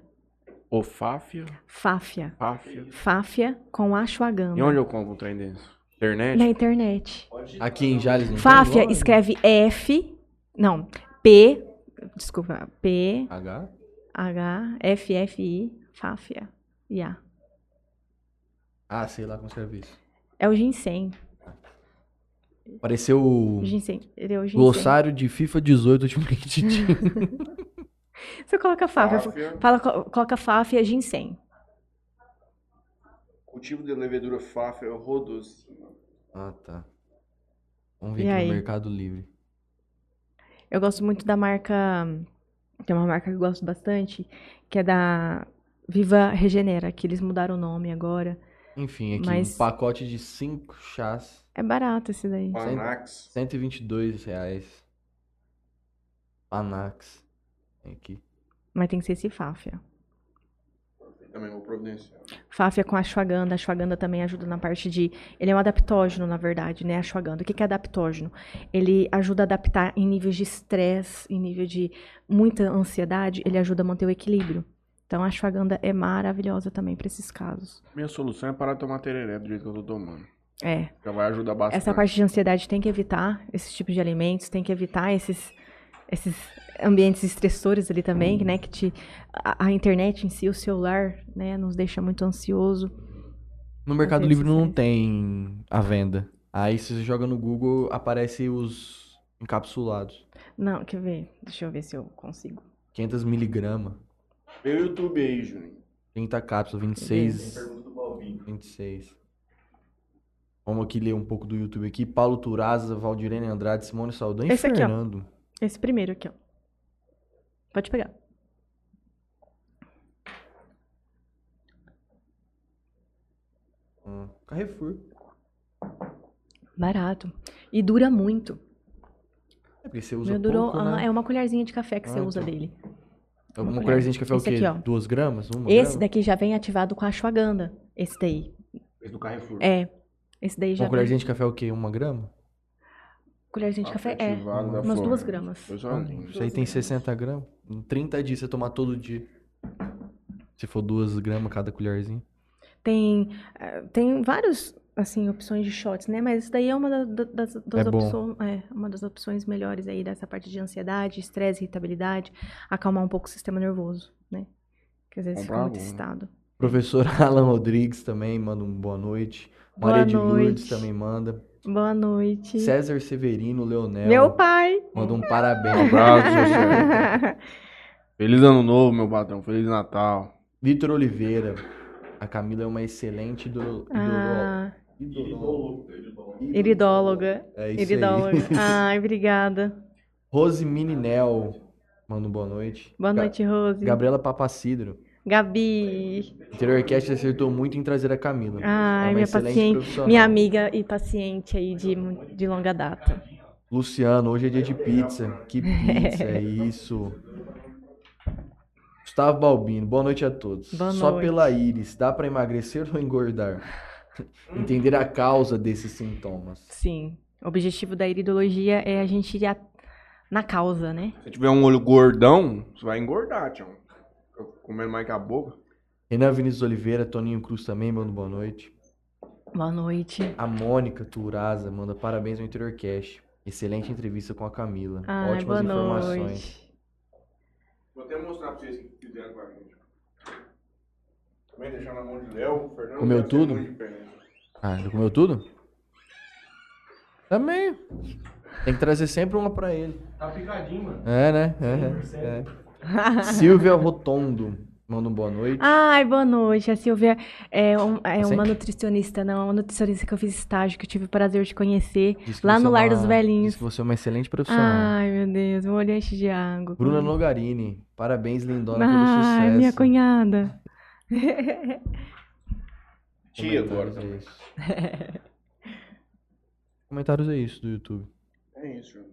Ô, Fáfia. Fáfia. Fáfia. Fáfia com E ashwagandha. onde eu compro um trem desse? Internet? Na internet. Aqui em Jales não tem Fáfia escreve F. Não. P. Desculpa. P. H? H. F. F. I. Fáfia. E A. Ah, sei lá como escreve isso. É o ginseng. Apareceu o Ginseng. Ele é o ginseng. glossário de FIFA 18 Ultimate Team. Você coloca Fáfia. Fáfia. Fala, co- coloca Fáfia ginseng. Cultivo de levedura Fáfia é rodocina. ah, tá. Vamos ver E aqui aí? no Mercado Livre. Eu gosto muito da marca. Tem uma marca que eu gosto bastante, que é da Viva Regenera, que eles mudaram o nome agora. Enfim, aqui Mas- um pacote de 5 chás, É barato esse daí. Panax. 122 reais. Panax. Tem aqui. Mas tem que ser esse Fáfia. Também vou providenciar. Fáfia com ashwagandha. Ashwagandha também ajuda na parte de... Ele é um adaptógeno, na verdade, né? Ashwagandha. O que que é adaptógeno? Ele ajuda a adaptar em níveis de estresse, em nível de muita ansiedade. Ele ajuda a manter o equilíbrio. Então, a ashwagandha é maravilhosa também para esses casos. Minha solução é parar de tomar tereré do jeito que eu tô tomando. É. Já vai ajudar bastante. Essa parte de ansiedade tem que evitar esses tipos de alimentos, tem que evitar esses, esses ambientes estressores ali também, né? Que te, a, a internet em si, o celular, né, nos deixa muito ansioso. No Mercado Livre não tem a venda. Aí se você joga no Google, aparece os encapsulados. Não, quer ver? Deixa eu ver se eu consigo. 500 miligramas. Vê o YouTube aí, Juninho. 30 cápsulas, 26. Pergunta do Balbinho. 26. Vamos aqui ler um pouco do YouTube aqui. Paulo Turaza, Valdirene Andrade, Simone Saldanha e Esse aqui, ó. Fernando. Esse primeiro aqui, ó. Pode pegar. Hum, Carrefour. Barato. E dura muito. É porque você usa Meu durou, pouco, né? é uma colherzinha de café que você Ah, usa então. dele. Uma, uma colher. colherzinha de café é o quê? aqui. Duas gramas? Uma Esse grama? daqui já vem ativado com a ashwagandha. Esse daí. Esse do Carrefour. É. Esse daí já Uma vem. colherzinha de café é o quê? Uma grama? Colherzinha de café é. Umas flor. duas gramas. Isso aí tem 60 gramas. Em 30 dias você tomar todo dia. Se for duas gramas cada colherzinha. Tem, eh, tem vários, assim, opções de shots, né? Mas isso daí é uma da- da- das, das É opções, é, uma das opções melhores aí dessa parte de ansiedade, estresse, irritabilidade, acalmar um pouco o sistema nervoso, né? Que às vezes fica Comprar muito algum, né? excitado. Professor Alan Rodrigues também manda um boa noite. Boa Maria de Lourdes noite. também manda. Boa noite. César Severino, Leonel. Meu pai! Manda um parabéns. Abraço, seu Sérgio. Feliz ano novo, meu patrão. Feliz Natal. Vitor Oliveira. A Camila é uma excelente idolo... idolo- ah, idolo- iridóloga. É isso Iridóloga. aí. Ai, obrigada. Rose Mininel. Manda boa noite. Boa Ga- noite, Rose. Gabriela Papacidro. Gabi. Interiorcast acertou muito em trazer a Camila. Ai, é minha paciente. Minha amiga e paciente aí de, de longa data. Luciano, hoje é dia de pizza. Que pizza é isso? Gustavo Balbino, boa noite a todos. Boa Só noite. pela íris, dá pra emagrecer ou engordar? Entender a causa desses sintomas. Sim. O objetivo da iridologia é a gente ir a- na causa, né? Se tiver um olho gordão, você vai engordar, tchau. Comendo mais que a boca. Renan Vinícius Oliveira, Toninho Cruz também, manda boa noite. Boa noite. A Mônica Turaza manda parabéns ao Interiorcast. Excelente entrevista com a Camila. Ai, Ótimas boa informações. noite. Vou até mostrar pra vocês o que fizeram com a gente. Também deixar na mão de Léo, o Fernando. Comeu tudo? Ah, já comeu tudo? Também. Tem que trazer sempre uma pra ele. Tá picadinho, mano. É, né? É, é. Silvia Rotondo manda um boa noite. Ai, boa noite. A Silvia é, um- é Assim? uma nutricionista, não, uma nutricionista que eu fiz estágio, que eu tive o prazer de conhecer lá você no é Lar uma- dos Velhinhos. Diz que você é uma excelente profissional. Ai, meu Deus, olho enche de água. Bruna Nogarini, parabéns, lindona, pelo Ai, sucesso. minha cunhada. Tia agora também. é isso. Comentários é isso do YouTube. É isso, Júnior.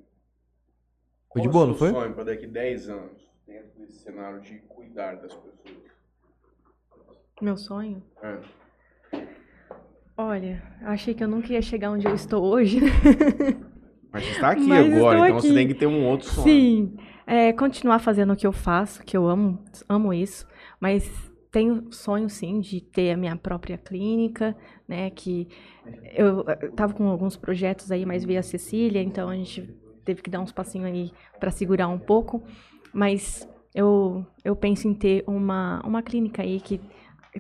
Foi de boa, não seu foi? sonho pra daqui 10 anos, dentro desse cenário de cuidar das pessoas? Meu sonho? É. Olha, achei que eu nunca ia chegar onde eu estou hoje. Mas você está aqui Mas agora, estou então você aqui. tem que ter um outro sonho. Sim, é, continuar fazendo o que eu faço, que eu amo, amo isso, mas tenho sonho sim de ter a minha própria clínica, né? Que eu eh, tava com alguns projetos aí, mas veio a Cecília, então a gente teve que dar uns passinhos aí para segurar um pouco, mas eu, eu penso em ter uma, uma clínica aí que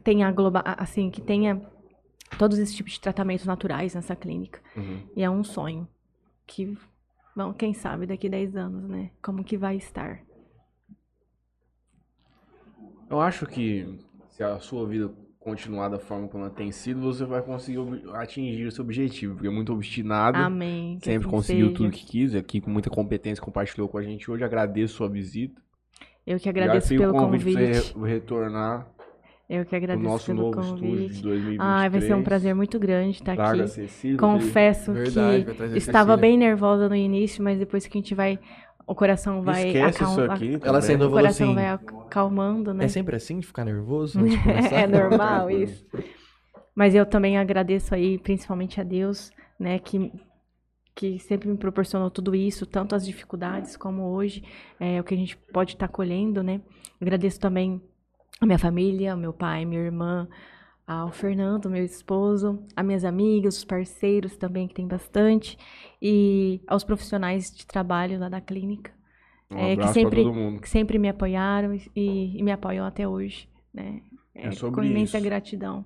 tenha globa, assim, que tenha todos esses tipos de tratamentos naturais nessa clínica. Uhum. E é um sonho que, bom, quem sabe daqui 10 anos, né? Como que vai estar. Eu acho que se a sua vida continuar da forma como ela tem sido, você vai conseguir atingir o seu objetivo, porque é muito obstinado. Amém. que Sempre conseguiu seja. tudo que quis, aqui com muita competência compartilhou com a gente hoje. Agradeço sua visita. Eu que agradeço o pelo convite convite. pra você re- retornar Eu que agradeço nosso pelo novo estúdio de convite. 2023. Ai, vai ser um prazer muito grande estar Traga a aqui. Cecília. Confesso Verdade, que estava Cecília. bem nervosa no início, mas depois que a gente vai. O coração vai. Esquece isso aqui. Ela sentou O coração assim, vai acalmando, né? é sempre assim de ficar nervoso de começar? É normal isso. Mas eu também agradeço aí, principalmente a Deus, né, que, que sempre me proporcionou tudo isso, tanto as dificuldades como hoje, é, o que a gente pode estar colhendo, né. Agradeço também a minha família, ao meu pai, minha irmã, ao Fernando, meu esposo, a minhas amigas, os parceiros também, que tem bastante, e aos profissionais de trabalho lá da clínica, Um É, que sempre- pra todo mundo. que sempre me apoiaram e, e me apoiam até hoje, né. É sobre com imensa isso. gratidão.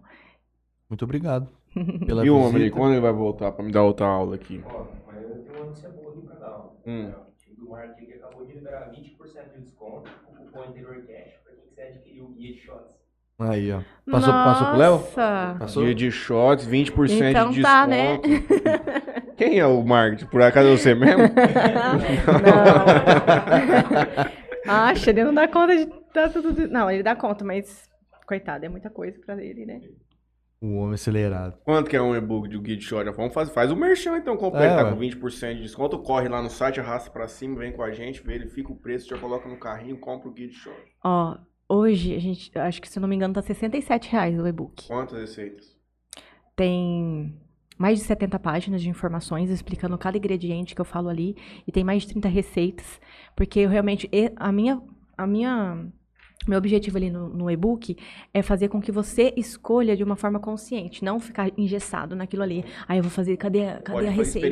Muito obrigado pela E o homem, quando ele vai voltar pra me dar outra aula aqui? Ó, mas eu tenho uma notícia boa aqui pra dar. ó. Hum. O time do marketing que acabou de liberar 20% de desconto com o cupom Interior Cash pra quem quiser adquirir o guia de shots. Aí, ó. Passou, passou pro Léo? Nossa! Passou? Dia de shots, 20% Então de desconto. tá, né? Quem é o marketing? Por acaso é você mesmo? não. Acha, ele não dá conta de dar tudo. Não, ele dá conta, mas coitado, é muita coisa pra ele, né? O homem acelerado. Quanto que é um e-book do Guide Shot? Vamos fazer, faz o merchan então, compra ele, É, tá com 20% de desconto, corre lá no site, arrasta pra cima, vem com a gente, verifica o preço, já coloca no carrinho, compra o Guide Shot. Ó, hoje a gente, acho que se não me engano, tá 67 reais o e-book. Quantas receitas? Tem mais de 70 páginas de informações explicando cada ingrediente que eu falo ali e tem mais de 30 receitas, porque eu realmente a minha a minha meu objetivo ali no, no e-book é fazer com que você escolha de uma forma consciente, não ficar engessado naquilo ali. Aí eu vou fazer, cadê, a- cadê Pode a receita?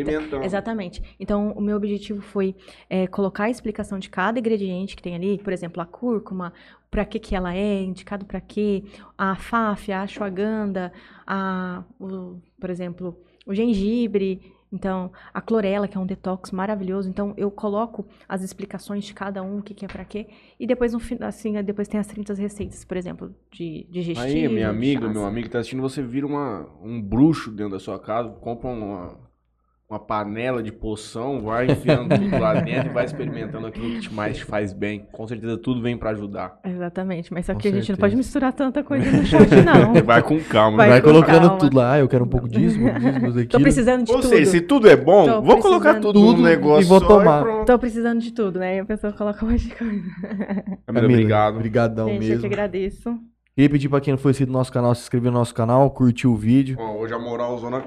Exatamente. Então, o meu objetivo foi é, colocar a explicação de cada ingrediente que tem ali, por exemplo, a cúrcuma, para que que ela é, indicado para quê, a faf, a ashwagandha, a, o, por exemplo, o gengibre, então, a clorela, que é um detox maravilhoso. Então, eu coloco as explicações de cada um, o que, que é para quê, e depois, no, fin- assim, depois tem as 30 receitas, por exemplo, de digestivo. Aí, minha amiga, meu amigo que tá assistindo, você vira uma, um bruxo dentro da sua casa, compra uma, uma panela de poção, vai enfiando tudo lá dentro e vai experimentando aquilo que te mais te faz bem. Com certeza tudo vem pra ajudar. Exatamente, mas só que a gente não pode misturar tanta coisa no shot, não. Vai com calma. Vai né? Vai com colocando calma. tudo lá. Ah, eu quero um pouco disso, um pouco disso, um pouco Tô daquilo. precisando de Ou tudo. seja, se tudo é bom, Tô vou colocar tudo, tudo num negócio e vou só tomar. pronto. Tô precisando de tudo, né? E a pessoa coloca um monte de coisa. Camila, obrigado. Obrigadão gente, eu que mesmo. agradeço. Queria pedir pra quem não foi inscrito no nosso canal, se inscrever no nosso canal, curtir o vídeo. Ó, hoje a moral zona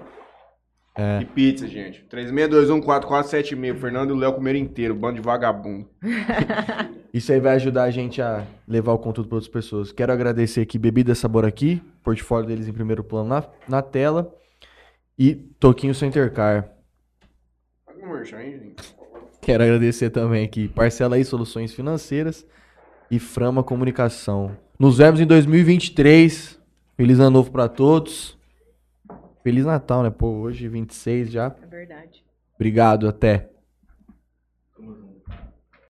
É. de pizza, gente. 36214476. O Fernando e o Léo comeram inteiro, bando de vagabundo. Isso aí vai ajudar a gente a levar o conteúdo para outras pessoas. Quero agradecer aqui Bebida Sabor aqui, portfólio deles em primeiro plano na, na tela. E Toquinho Center Car. Quero agradecer também aqui Parcela aí Soluções Financeiras e Frama Comunicação. Nos vemos em 2023. Feliz ano novo para todos. Feliz Natal, né? Pô, hoje 26 já. É verdade. Obrigado, até.